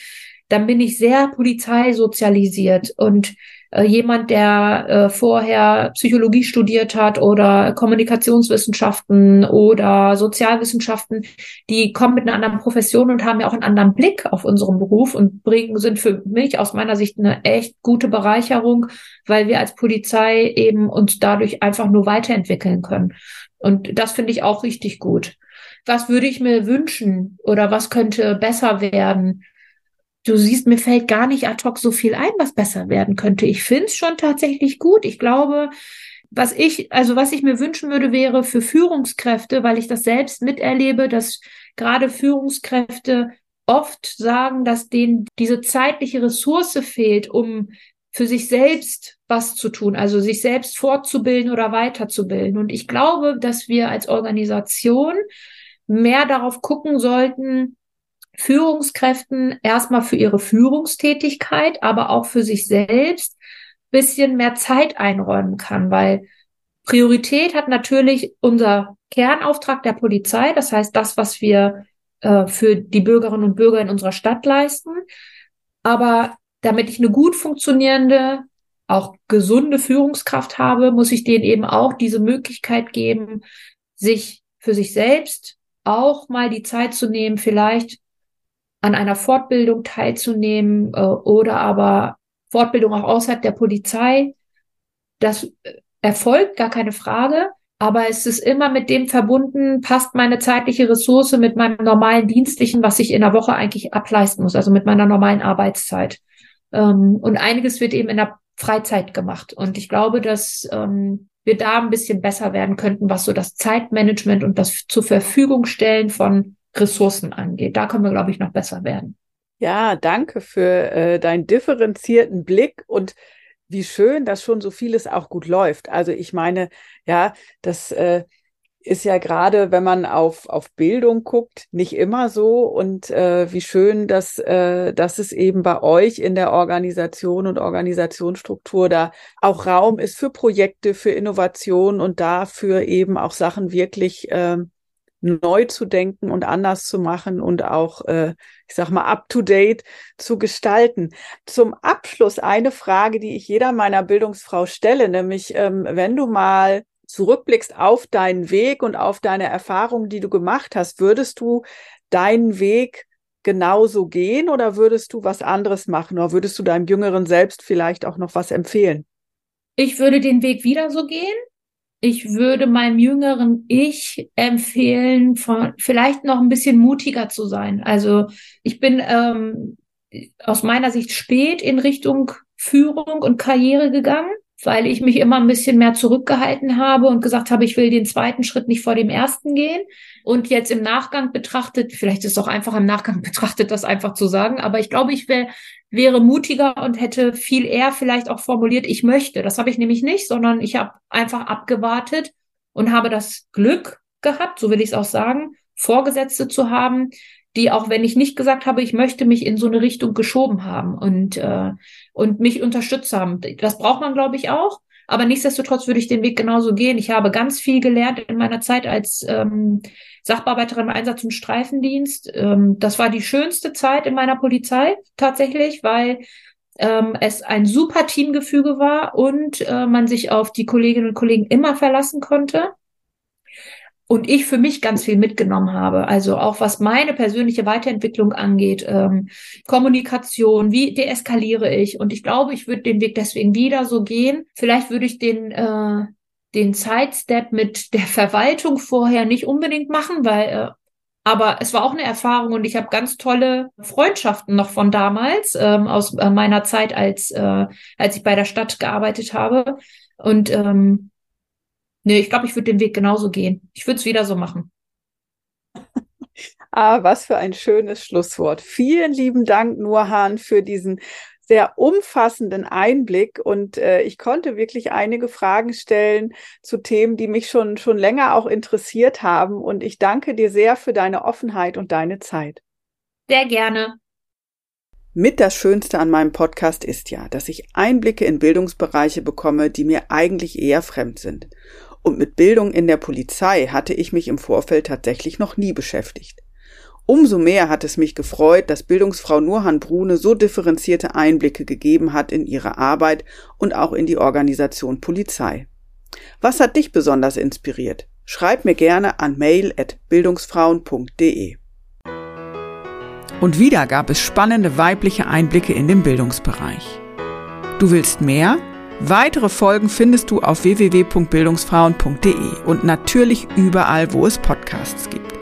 dann bin ich sehr polizeisozialisiert und äh, jemand, der äh, vorher Psychologie studiert hat oder Kommunikationswissenschaften oder Sozialwissenschaften, die kommen mit einer anderen Profession und haben ja auch einen anderen Blick auf unseren Beruf und bringen, sind für mich aus meiner Sicht eine echt gute Bereicherung, weil wir als Polizei eben uns dadurch einfach nur weiterentwickeln können. Und das finde ich auch richtig gut. Was würde ich mir wünschen oder was könnte besser werden? Du siehst, mir fällt gar nicht ad hoc so viel ein, was besser werden könnte. Ich finde es schon tatsächlich gut. Ich glaube, was ich, also was ich mir wünschen würde, wäre für Führungskräfte, weil ich das selbst miterlebe, dass gerade Führungskräfte oft sagen, dass denen diese zeitliche Ressource fehlt, um für sich selbst was zu tun, also sich selbst fortzubilden oder weiterzubilden. Und ich glaube, dass wir als Organisation mehr darauf gucken sollten, Führungskräften erstmal für ihre Führungstätigkeit, aber auch für sich selbst bisschen mehr Zeit einräumen kann, weil Priorität hat natürlich unser Kernauftrag der Polizei, das heißt das, was wir äh, für die Bürgerinnen und Bürger in unserer Stadt leisten. Aber damit ich eine gut funktionierende, auch gesunde Führungskraft habe, muss ich denen eben auch diese Möglichkeit geben, sich für sich selbst auch mal die Zeit zu nehmen, vielleicht an einer Fortbildung teilzunehmen äh, oder aber Fortbildung auch außerhalb der Polizei. Das äh, erfolgt, gar keine Frage. Aber es ist immer mit dem verbunden, passt meine zeitliche Ressource mit meinem normalen Dienstlichen, was ich in der Woche eigentlich ableisten muss, also mit meiner normalen Arbeitszeit. Ähm, und einiges wird eben in der Freizeit gemacht. Und ich glaube, dass ähm, wir da ein bisschen besser werden könnten, was so das Zeitmanagement und das zur Verfügung stellen von Ressourcen angeht. Da können wir, glaube ich, noch besser werden. Ja, danke für äh, deinen differenzierten Blick und wie schön, dass schon so vieles auch gut läuft. Also ich meine, ja, das äh, ist ja gerade, wenn man auf, auf Bildung guckt, nicht immer so. Und äh, wie schön, dass, äh, dass es eben bei euch in der Organisation und Organisationsstruktur da auch Raum ist für Projekte, für Innovation und dafür eben auch Sachen wirklich äh, neu zu denken und anders zu machen und auch, äh, ich sag mal, up-to-date zu gestalten. Zum Abschluss eine Frage, die ich jeder meiner Bildungsfrau stelle, nämlich ähm, wenn du mal zurückblickst auf deinen Weg und auf deine Erfahrungen, die du gemacht hast, würdest du deinen Weg genauso gehen oder würdest du was anderes machen oder würdest du deinem jüngeren Selbst vielleicht auch noch was empfehlen? Ich würde den Weg wieder so gehen ich würde meinem jüngeren Ich empfehlen, von, vielleicht noch ein bisschen mutiger zu sein. Also ich bin ähm, aus meiner Sicht spät in Richtung Führung und Karriere gegangen, weil ich mich immer ein bisschen mehr zurückgehalten habe und gesagt habe, ich will den zweiten Schritt nicht vor dem ersten gehen. Und jetzt im Nachgang betrachtet, vielleicht ist es auch einfach im Nachgang (laughs) betrachtet, das einfach zu sagen, aber ich glaube, ich wäre wäre mutiger und hätte viel eher vielleicht auch formuliert, ich möchte. Das habe ich nämlich nicht, sondern ich habe einfach abgewartet und habe das Glück gehabt, so will ich es auch sagen, Vorgesetzte zu haben, die auch wenn ich nicht gesagt habe, ich möchte mich in so eine Richtung geschoben haben und äh, und mich unterstützt haben. Das braucht man, glaube ich, auch. Aber nichtsdestotrotz würde ich den Weg genauso gehen. Ich habe ganz viel gelernt in meiner Zeit als ähm, Sachbearbeiterin im Einsatz- und Streifendienst. Ähm, das war die schönste Zeit in meiner Polizei tatsächlich, weil ähm, es ein super Teamgefüge war und äh, man sich auf die Kolleginnen und Kollegen immer verlassen konnte und ich für mich ganz viel mitgenommen habe. Also auch was meine persönliche Weiterentwicklung angeht, ähm, Kommunikation, wie deeskaliere ich? Und ich glaube, ich würde den Weg deswegen wieder so gehen. Vielleicht würde ich den äh, den Sidestep mit der Verwaltung vorher nicht unbedingt machen, weil äh, aber es war auch eine Erfahrung und ich habe ganz tolle Freundschaften noch von damals ähm, aus äh, meiner Zeit als äh, als ich bei der Stadt gearbeitet habe und ähm, Nee, ich glaube, ich würde den Weg genauso gehen. Ich würde es wieder so machen. (laughs) ah, was für ein schönes Schlusswort. Vielen lieben Dank, Nurhan, für diesen sehr umfassenden Einblick und äh, ich konnte wirklich einige Fragen stellen zu Themen, die mich schon schon länger auch interessiert haben und ich danke dir sehr für deine Offenheit und deine Zeit. Sehr gerne. Mit das Schönste an meinem Podcast ist ja, dass ich Einblicke in Bildungsbereiche bekomme, die mir eigentlich eher fremd sind. Und mit Bildung in der Polizei hatte ich mich im Vorfeld tatsächlich noch nie beschäftigt. Umso mehr hat es mich gefreut, dass Bildungsfrau Nurhan Brune so differenzierte Einblicke gegeben hat in ihre Arbeit und auch in die Organisation Polizei. Was hat dich besonders inspiriert? Schreib mir gerne an mail@bildungsfrauen.de. Und wieder gab es spannende weibliche Einblicke in den Bildungsbereich. Du willst mehr? Weitere Folgen findest du auf www.bildungsfrauen.de und natürlich überall, wo es Podcasts gibt.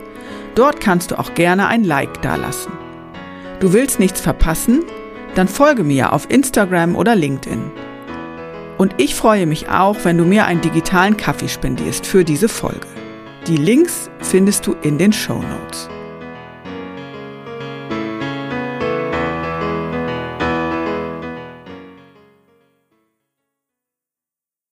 Dort kannst du auch gerne ein Like dalassen. Du willst nichts verpassen? Dann folge mir auf Instagram oder LinkedIn. Und ich freue mich auch, wenn du mir einen digitalen Kaffee spendierst für diese Folge. Die Links findest du in den Show Notes.